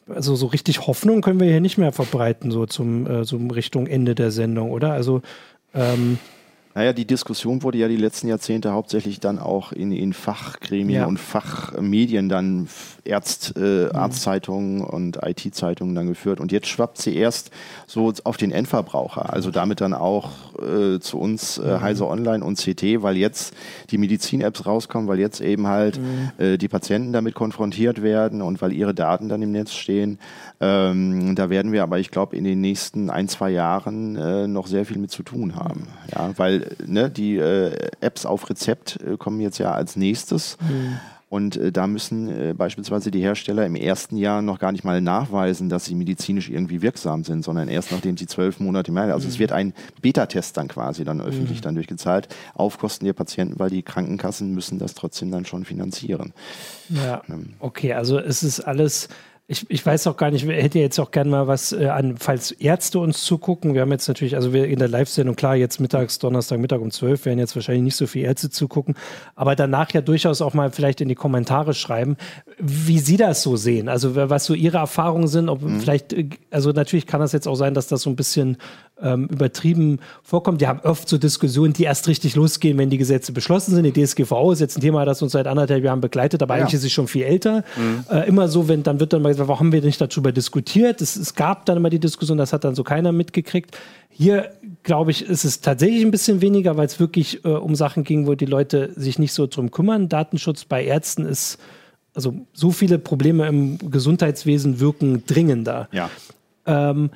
also so richtig Hoffnung können wir hier nicht mehr verbreiten, so zum, äh, so Richtung Ende der Sendung, oder? Also ähm, naja, die Diskussion wurde ja die letzten Jahrzehnte hauptsächlich dann auch in, in Fachgremien ja. und Fachmedien dann Ärzt, äh, mhm. Arztzeitungen und IT-Zeitungen dann geführt. Und jetzt schwappt sie erst so auf den Endverbraucher, also damit dann auch äh, zu uns äh, mhm. Heise Online und CT, weil jetzt die Medizin-Apps rauskommen, weil jetzt eben halt mhm. äh, die Patienten damit konfrontiert werden und weil ihre Daten dann im Netz stehen. Ähm, da werden wir aber, ich glaube, in den nächsten ein, zwei Jahren äh, noch sehr viel mit zu tun haben. Ja, weil ne, die äh, Apps auf Rezept äh, kommen jetzt ja als nächstes. Mhm. Und äh, da müssen äh, beispielsweise die Hersteller im ersten Jahr noch gar nicht mal nachweisen, dass sie medizinisch irgendwie wirksam sind, sondern erst nachdem sie zwölf Monate mehr. Also mhm. es wird ein Beta-Test dann quasi dann öffentlich mhm. dann durchgezahlt auf Kosten der Patienten, weil die Krankenkassen müssen das trotzdem dann schon finanzieren. Ja. Ähm. Okay, also es ist alles ich, ich weiß auch gar nicht, ich hätte jetzt auch gerne mal was äh, an, falls Ärzte uns zugucken. Wir haben jetzt natürlich, also wir in der Live-Sendung, klar, jetzt mittags, Donnerstag, Mittag um 12 werden jetzt wahrscheinlich nicht so viele Ärzte zugucken, aber danach ja durchaus auch mal vielleicht in die Kommentare schreiben, wie Sie das so sehen. Also was so Ihre Erfahrungen sind, ob mhm. vielleicht, äh, also natürlich kann das jetzt auch sein, dass das so ein bisschen ähm, übertrieben vorkommt. Wir haben oft so Diskussionen, die erst richtig losgehen, wenn die Gesetze beschlossen sind. Die DSGVO ist jetzt ein Thema, das uns seit anderthalb Jahren begleitet, aber ja. eigentlich ist sie schon viel älter. Mhm. Äh, immer so, wenn dann wird dann mal gesagt, warum haben wir nicht darüber diskutiert? Es, es gab dann immer die Diskussion, das hat dann so keiner mitgekriegt. Hier, glaube ich, ist es tatsächlich ein bisschen weniger, weil es wirklich äh, um Sachen ging, wo die Leute sich nicht so drum kümmern. Datenschutz bei Ärzten ist, also so viele Probleme im Gesundheitswesen wirken dringender. Ja. Ähm,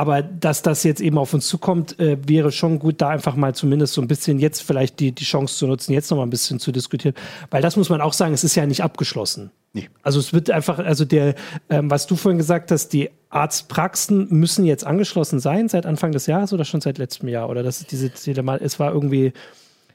Aber dass das jetzt eben auf uns zukommt, äh, wäre schon gut, da einfach mal zumindest so ein bisschen jetzt vielleicht die, die Chance zu nutzen, jetzt noch mal ein bisschen zu diskutieren. Weil das muss man auch sagen, es ist ja nicht abgeschlossen. Nee. Also es wird einfach, also der, ähm, was du vorhin gesagt hast, die Arztpraxen müssen jetzt angeschlossen sein seit Anfang des Jahres oder schon seit letztem Jahr? Oder das ist diese, diese es war irgendwie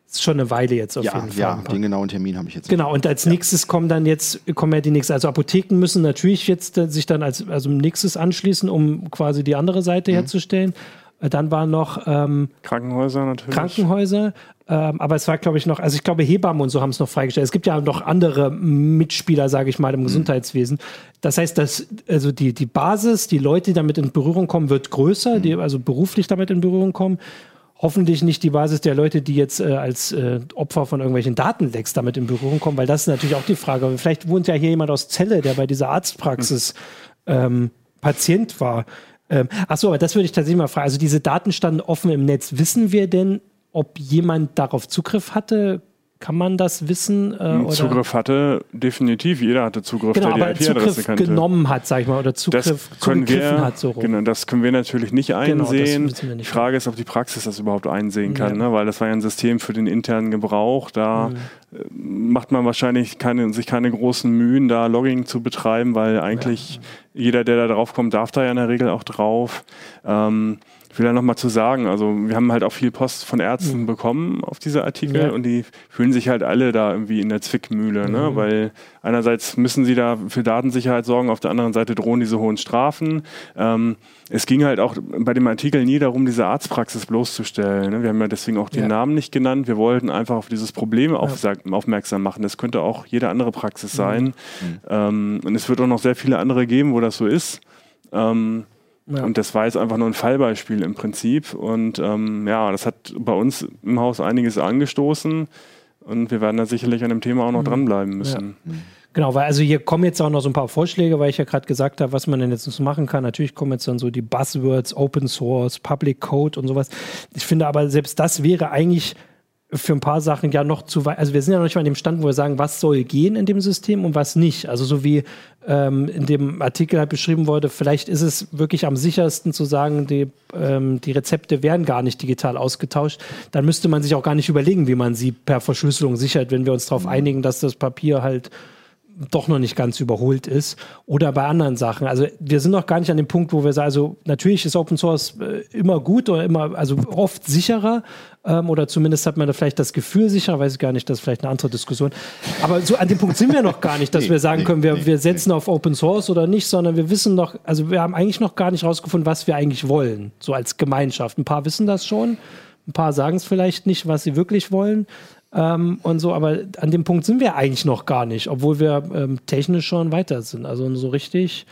ist schon eine Weile jetzt auf ja, jeden Fall. Ja, den genauen Termin habe ich jetzt. Genau, und als ja. nächstes kommen dann jetzt, kommen ja die nächsten, also Apotheken müssen natürlich jetzt äh, sich dann als also nächstes anschließen, um quasi die andere Seite mhm. herzustellen. Äh, dann waren noch ähm, Krankenhäuser natürlich. Krankenhäuser, ähm, aber es war, glaube ich, noch, also ich glaube, Hebammen und so haben es noch freigestellt. Es gibt ja noch andere Mitspieler, sage ich mal, im mhm. Gesundheitswesen. Das heißt, dass also die, die Basis, die Leute, die damit in Berührung kommen, wird größer, mhm. die also beruflich damit in Berührung kommen hoffentlich nicht die Basis der Leute, die jetzt äh, als äh, Opfer von irgendwelchen Datenlecks damit in Berührung kommen, weil das ist natürlich auch die Frage. Vielleicht wohnt ja hier jemand aus Celle, der bei dieser Arztpraxis ähm, Patient war. Ähm, achso, aber das würde ich tatsächlich mal fragen. Also diese Daten standen offen im Netz. Wissen wir denn, ob jemand darauf Zugriff hatte? Kann man das wissen? Äh, Zugriff hatte definitiv, jeder hatte Zugriff, genau, der die IP-Adresse kannte. genommen hat, sag ich mal, oder Zugriff das können wir, hat. So rum. Genau, das können wir natürlich nicht genau, einsehen. Genau, nicht die Frage ist, ob die Praxis das überhaupt einsehen kann, ja. ne? weil das war ja ein System für den internen Gebrauch. Da mhm. macht man wahrscheinlich keine, sich keine großen Mühen, da Logging zu betreiben, weil eigentlich ja. jeder, der da drauf kommt, darf da ja in der Regel auch drauf. Ähm, ich will da nochmal zu sagen, also wir haben halt auch viel Post von Ärzten mhm. bekommen auf diese Artikel ja. und die fühlen sich halt alle da irgendwie in der Zwickmühle, ne? Mhm. weil einerseits müssen sie da für Datensicherheit sorgen, auf der anderen Seite drohen diese hohen Strafen. Ähm, es ging halt auch bei dem Artikel nie darum, diese Arztpraxis bloßzustellen. Ne? Wir haben ja deswegen auch den ja. Namen nicht genannt. Wir wollten einfach auf dieses Problem ja. aufmerksam machen. Das könnte auch jede andere Praxis mhm. sein. Mhm. Ähm, und es wird auch noch sehr viele andere geben, wo das so ist. Ähm, ja. Und das war jetzt einfach nur ein Fallbeispiel im Prinzip. Und ähm, ja, das hat bei uns im Haus einiges angestoßen. Und wir werden da sicherlich an dem Thema auch noch mhm. dranbleiben müssen. Ja. Genau, weil also hier kommen jetzt auch noch so ein paar Vorschläge, weil ich ja gerade gesagt habe, was man denn jetzt machen kann. Natürlich kommen jetzt dann so die Buzzwords, Open Source, Public Code und sowas. Ich finde aber selbst das wäre eigentlich für ein paar Sachen ja noch zu weit. Also wir sind ja noch nicht mal an dem Stand, wo wir sagen, was soll gehen in dem System und was nicht. Also so wie ähm, in dem Artikel halt beschrieben wurde, vielleicht ist es wirklich am sichersten zu sagen, die, ähm, die Rezepte werden gar nicht digital ausgetauscht. Dann müsste man sich auch gar nicht überlegen, wie man sie per Verschlüsselung sichert, wenn wir uns darauf mhm. einigen, dass das Papier halt doch noch nicht ganz überholt ist oder bei anderen Sachen. Also wir sind noch gar nicht an dem Punkt, wo wir sagen, also natürlich ist Open Source äh, immer gut oder immer, also oft sicherer ähm, oder zumindest hat man da vielleicht das Gefühl sicherer, weiß ich gar nicht, das ist vielleicht eine andere Diskussion. Aber so an dem Punkt sind wir noch gar nicht, dass nee, wir sagen nee, können, wir, nee, wir setzen auf Open Source oder nicht, sondern wir wissen noch, also wir haben eigentlich noch gar nicht rausgefunden, was wir eigentlich wollen, so als Gemeinschaft. Ein paar wissen das schon, ein paar sagen es vielleicht nicht, was sie wirklich wollen ähm, und so, aber an dem Punkt sind wir eigentlich noch gar nicht, obwohl wir ähm, technisch schon weiter sind. Also so richtig,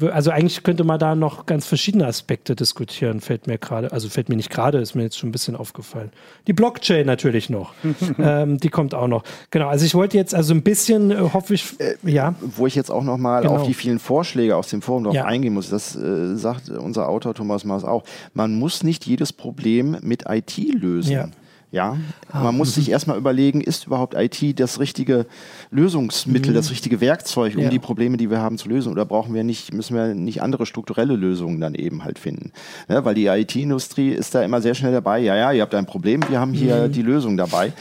also eigentlich könnte man da noch ganz verschiedene Aspekte diskutieren, fällt mir gerade, also fällt mir nicht gerade, ist mir jetzt schon ein bisschen aufgefallen. Die Blockchain natürlich noch, ähm, die kommt auch noch. Genau, also ich wollte jetzt also ein bisschen, äh, hoffe ich, äh, ja. Wo ich jetzt auch noch mal genau. auf die vielen Vorschläge aus dem Forum noch ja. eingehen muss, das äh, sagt unser Autor Thomas Maas auch, man muss nicht jedes Problem mit IT lösen. Ja. Ja, ah, man muss sich erstmal überlegen, ist überhaupt IT das richtige Lösungsmittel, mhm. das richtige Werkzeug, um ja. die Probleme, die wir haben, zu lösen? Oder brauchen wir nicht, müssen wir nicht andere strukturelle Lösungen dann eben halt finden? Ja, weil die IT-Industrie ist da immer sehr schnell dabei. Ja, ja, ihr habt ein Problem, wir haben hier mhm. die Lösung dabei.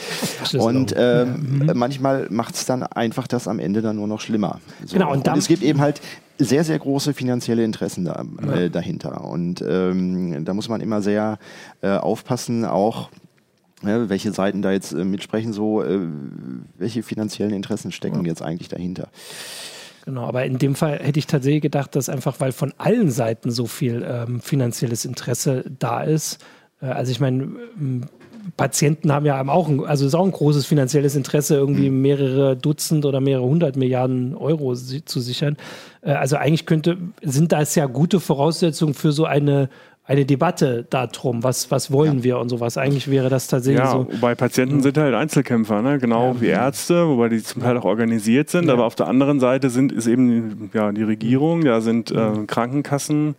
Und äh, mhm. manchmal macht es dann einfach das am Ende dann nur noch schlimmer. So. Genau, und, und es gibt eben halt sehr, sehr große finanzielle Interessen da, äh, dahinter. Und ähm, da muss man immer sehr äh, aufpassen, auch ja, welche Seiten da jetzt äh, mitsprechen, so äh, welche finanziellen Interessen stecken ja. jetzt eigentlich dahinter. Genau, aber in dem Fall hätte ich tatsächlich gedacht, dass einfach, weil von allen Seiten so viel ähm, finanzielles Interesse da ist, äh, also ich meine, ähm, Patienten haben ja auch ein, also ist auch ein großes finanzielles Interesse, irgendwie mhm. mehrere Dutzend oder mehrere hundert Milliarden Euro si zu sichern. Äh, also eigentlich könnte, sind das ja gute Voraussetzungen für so eine eine Debatte darum, was, was wollen ja. wir und sowas. Eigentlich wäre das tatsächlich ja, so. Wobei Patienten sind halt Einzelkämpfer, ne? genau ja. wie Ärzte, wobei die zum Teil auch organisiert sind. Aber auf der anderen Seite sind, ist eben ja, die Regierung, da sind äh, Krankenkassen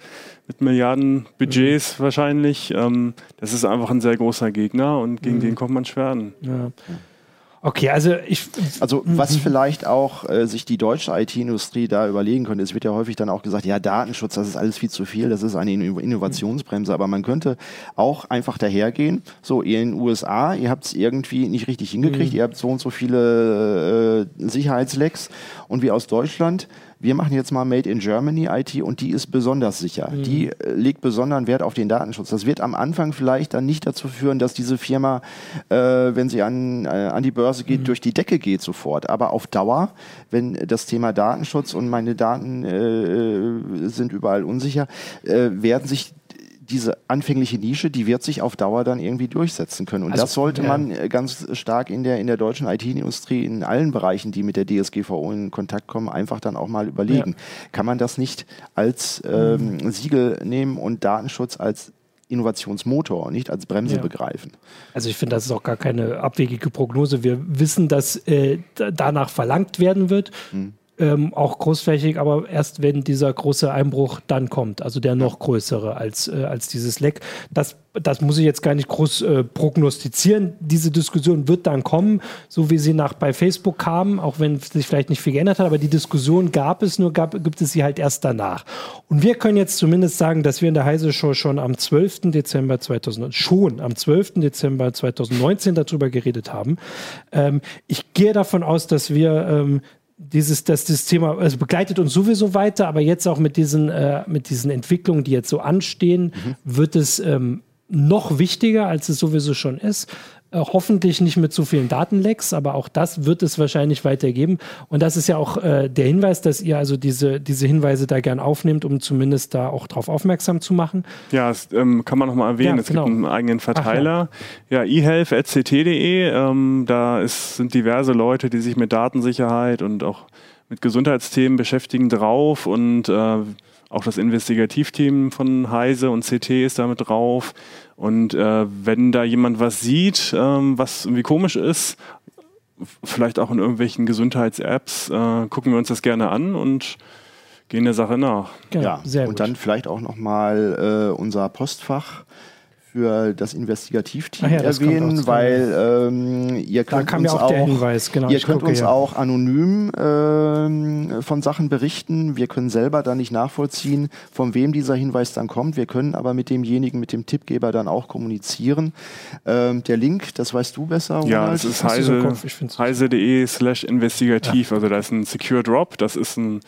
mit Milliarden Budgets mhm. wahrscheinlich. Ähm, das ist einfach ein sehr großer Gegner und gegen mhm. den kommt man schwer an. Okay, also ich. Also was vielleicht auch äh, sich die deutsche IT-Industrie da überlegen könnte, es wird ja häufig dann auch gesagt, ja, Datenschutz, das ist alles viel zu viel, das ist eine Innovationsbremse, aber man könnte auch einfach dahergehen, so ihr in den USA, ihr habt es irgendwie nicht richtig hingekriegt, mhm. ihr habt so und so viele äh, Sicherheitslecks und wir aus Deutschland wir machen jetzt mal Made in Germany IT und die ist besonders sicher. Mhm. Die äh, legt besonderen Wert auf den Datenschutz. Das wird am Anfang vielleicht dann nicht dazu führen, dass diese Firma, äh, wenn sie an, äh, an die Börse geht, mhm. durch die Decke geht sofort. Aber auf Dauer, wenn das Thema Datenschutz und meine Daten äh, äh sind überall unsicher, äh, werden sich diese anfängliche Nische, die wird sich auf Dauer dann irgendwie durchsetzen können. Und also, das sollte ja. man äh, ganz stark in der, in der deutschen IT-Industrie, in allen Bereichen, die mit der DSGVO in Kontakt kommen, einfach dann auch mal überlegen. Ja. Kann man das nicht als ähm, mhm. Siegel nehmen und Datenschutz als Innovationsmotor und nicht als Bremse ja. begreifen. Also ich finde, das ist auch gar keine abwegige Prognose. Wir wissen, dass äh, danach verlangt werden wird. Mhm ähm, auch großflächig, aber erst wenn dieser große Einbruch dann kommt, also der noch größere als, äh, als dieses Leck. Das, das muss ich jetzt gar nicht groß äh, prognostizieren. Diese Diskussion wird dann kommen, so wie sie nach bei Facebook kam, auch wenn sich vielleicht nicht viel geändert hat, aber die Diskussion gab es, nur gab, gibt es sie halt erst danach. Und wir können jetzt zumindest sagen, dass wir in der Heise Show schon am 12. Dezember 2000, schon am 12. Dezember 2019 darüber geredet haben. Ähm, ich gehe davon aus, dass wir ähm, dieses, dass das Thema also begleitet uns sowieso weiter, aber jetzt auch mit diesen, äh, mit diesen Entwicklungen, die jetzt so anstehen, mhm. wird es ähm, noch wichtiger, als es sowieso schon ist. Äh, hoffentlich nicht mit so vielen Datenlecks, aber auch das wird es wahrscheinlich weitergeben. Und das ist ja auch äh, der Hinweis, dass ihr also diese, diese Hinweise da gern aufnehmt, um zumindest da auch darauf aufmerksam zu machen. Ja, das ähm, kann man nochmal erwähnen. Ja, es genau. gibt einen eigenen Verteiler. Ach, ja, ja ehealth.ct.de. Ähm, da ist, sind diverse Leute, die sich mit Datensicherheit und auch mit Gesundheitsthemen beschäftigen drauf und äh, auch das Investigativteam von Heise und CT ist damit drauf. Und äh, wenn da jemand was sieht, ähm, was irgendwie komisch ist, vielleicht auch in irgendwelchen Gesundheits-Apps, äh, gucken wir uns das gerne an und gehen der Sache nach. Genau, ja, sehr und gut. dann vielleicht auch nochmal äh, unser Postfach für das Investigativteam ja, erwähnen, weil ähm, ihr könnt uns, auch, auch Hinweis, genau, ihr könnt gucke, uns ja. auch anonym ähm, von Sachen berichten. Wir können selber dann nicht nachvollziehen, von wem dieser Hinweis dann kommt. Wir können aber mit demjenigen, mit dem Tippgeber dann auch kommunizieren. Ähm, der Link, das weißt du besser. Ronald? Ja, das ist heise.de heise slash investigativ. Ja. Also da ist ein Secure Drop. Das ist ein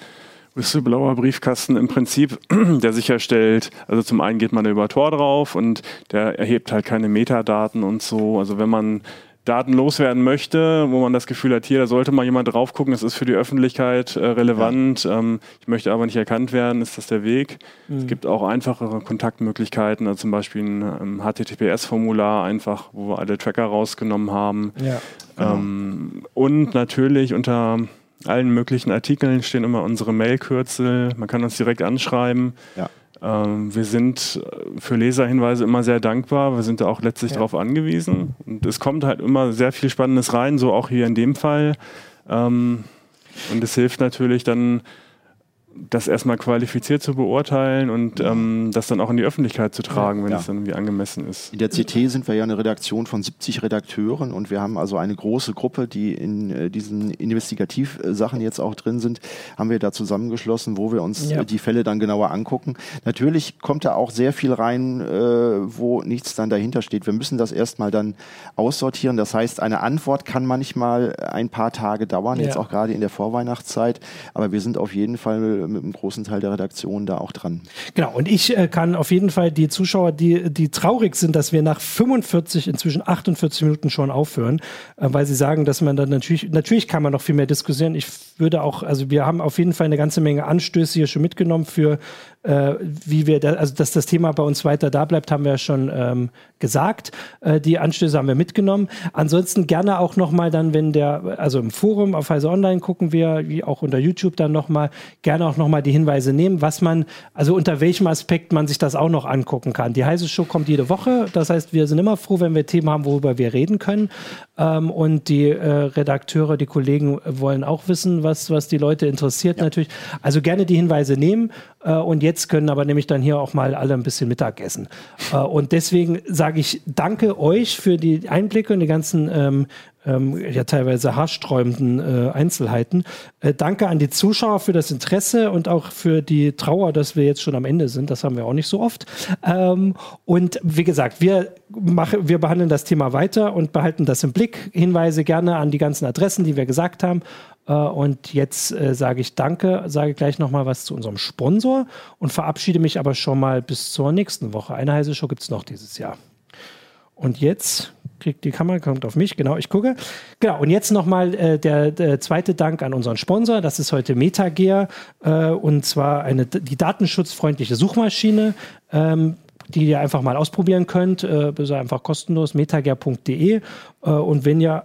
Whistleblower-Briefkasten im Prinzip, der sicherstellt, also zum einen geht man über Tor drauf und der erhebt halt keine Metadaten und so. Also wenn man Daten loswerden möchte, wo man das Gefühl hat, hier, da sollte mal jemand drauf gucken, das ist für die Öffentlichkeit äh, relevant, ja. ähm, ich möchte aber nicht erkannt werden, ist das der Weg. Mhm. Es gibt auch einfachere Kontaktmöglichkeiten, also zum Beispiel ein, ein HTTPS-Formular einfach, wo wir alle Tracker rausgenommen haben. Ja, genau. ähm, und natürlich unter allen möglichen Artikeln stehen immer unsere Mailkürzel. Man kann uns direkt anschreiben. Ja. Ähm, wir sind für Leserhinweise immer sehr dankbar. Wir sind da auch letztlich ja. darauf angewiesen. Und es kommt halt immer sehr viel Spannendes rein, so auch hier in dem Fall. Ähm, und es hilft natürlich dann das erstmal qualifiziert zu beurteilen und ähm, das dann auch in die Öffentlichkeit zu tragen, wenn ja. es dann irgendwie angemessen ist. In der CT sind wir ja eine Redaktion von 70 Redakteuren und wir haben also eine große Gruppe, die in äh, diesen Investigativsachen jetzt auch drin sind, haben wir da zusammengeschlossen, wo wir uns ja. die Fälle dann genauer angucken. Natürlich kommt da auch sehr viel rein, äh, wo nichts dann dahinter steht. Wir müssen das erstmal dann aussortieren. Das heißt, eine Antwort kann manchmal ein paar Tage dauern, ja. jetzt auch gerade in der Vorweihnachtszeit, aber wir sind auf jeden Fall mit einem großen Teil der Redaktion da auch dran. Genau, und ich äh, kann auf jeden Fall die Zuschauer, die, die traurig sind, dass wir nach 45, inzwischen 48 Minuten schon aufhören, äh, weil sie sagen, dass man dann natürlich, natürlich kann man noch viel mehr diskutieren. Ich würde auch, also wir haben auf jeden Fall eine ganze Menge Anstöße hier schon mitgenommen für äh, wie wir, da, also dass das Thema bei uns weiter da bleibt, haben wir ja schon ähm, gesagt. Äh, die Anstöße haben wir mitgenommen. Ansonsten gerne auch nochmal dann, wenn der, also im Forum auf Heise Online gucken wir, wie auch unter YouTube dann nochmal, gerne auch nochmal die Hinweise nehmen, was man, also unter welchem Aspekt man sich das auch noch angucken kann. Die Heise Show kommt jede Woche. Das heißt, wir sind immer froh, wenn wir Themen haben, worüber wir reden können. Ähm, und die äh, Redakteure, die Kollegen wollen auch wissen, was, was die Leute interessiert ja. natürlich. Also gerne die Hinweise nehmen. Äh, und jetzt können aber nämlich dann hier auch mal alle ein bisschen Mittag essen. Äh, und deswegen sage ich danke euch für die Einblicke und die ganzen ähm, ähm, ja teilweise haarsträubenden äh, Einzelheiten. Äh, danke an die Zuschauer für das Interesse und auch für die Trauer, dass wir jetzt schon am Ende sind. Das haben wir auch nicht so oft. Ähm, und wie gesagt, wir, machen, wir behandeln das Thema weiter und behalten das im Blick. Hinweise gerne an die ganzen Adressen, die wir gesagt haben. Uh, und jetzt äh, sage ich Danke, sage gleich nochmal was zu unserem Sponsor und verabschiede mich aber schon mal bis zur nächsten Woche. Eine heiße Show gibt es noch dieses Jahr. Und jetzt kriegt die Kamera, kommt auf mich, genau, ich gucke. Genau, und jetzt nochmal äh, der, der zweite Dank an unseren Sponsor. Das ist heute MetaGear äh, und zwar eine, die datenschutzfreundliche Suchmaschine. Ähm, die ihr einfach mal ausprobieren könnt, äh, einfach kostenlos, metagear.de. Äh, und wenn ihr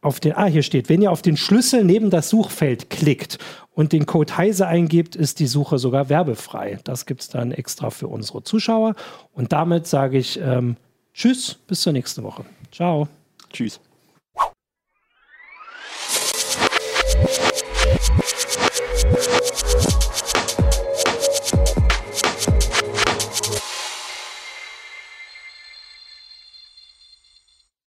auf den, ah, hier steht, wenn ihr auf den Schlüssel neben das Suchfeld klickt und den Code Heise eingibt, ist die Suche sogar werbefrei. Das gibt es dann extra für unsere Zuschauer. Und damit sage ich ähm, Tschüss, bis zur nächsten Woche. Ciao. Tschüss.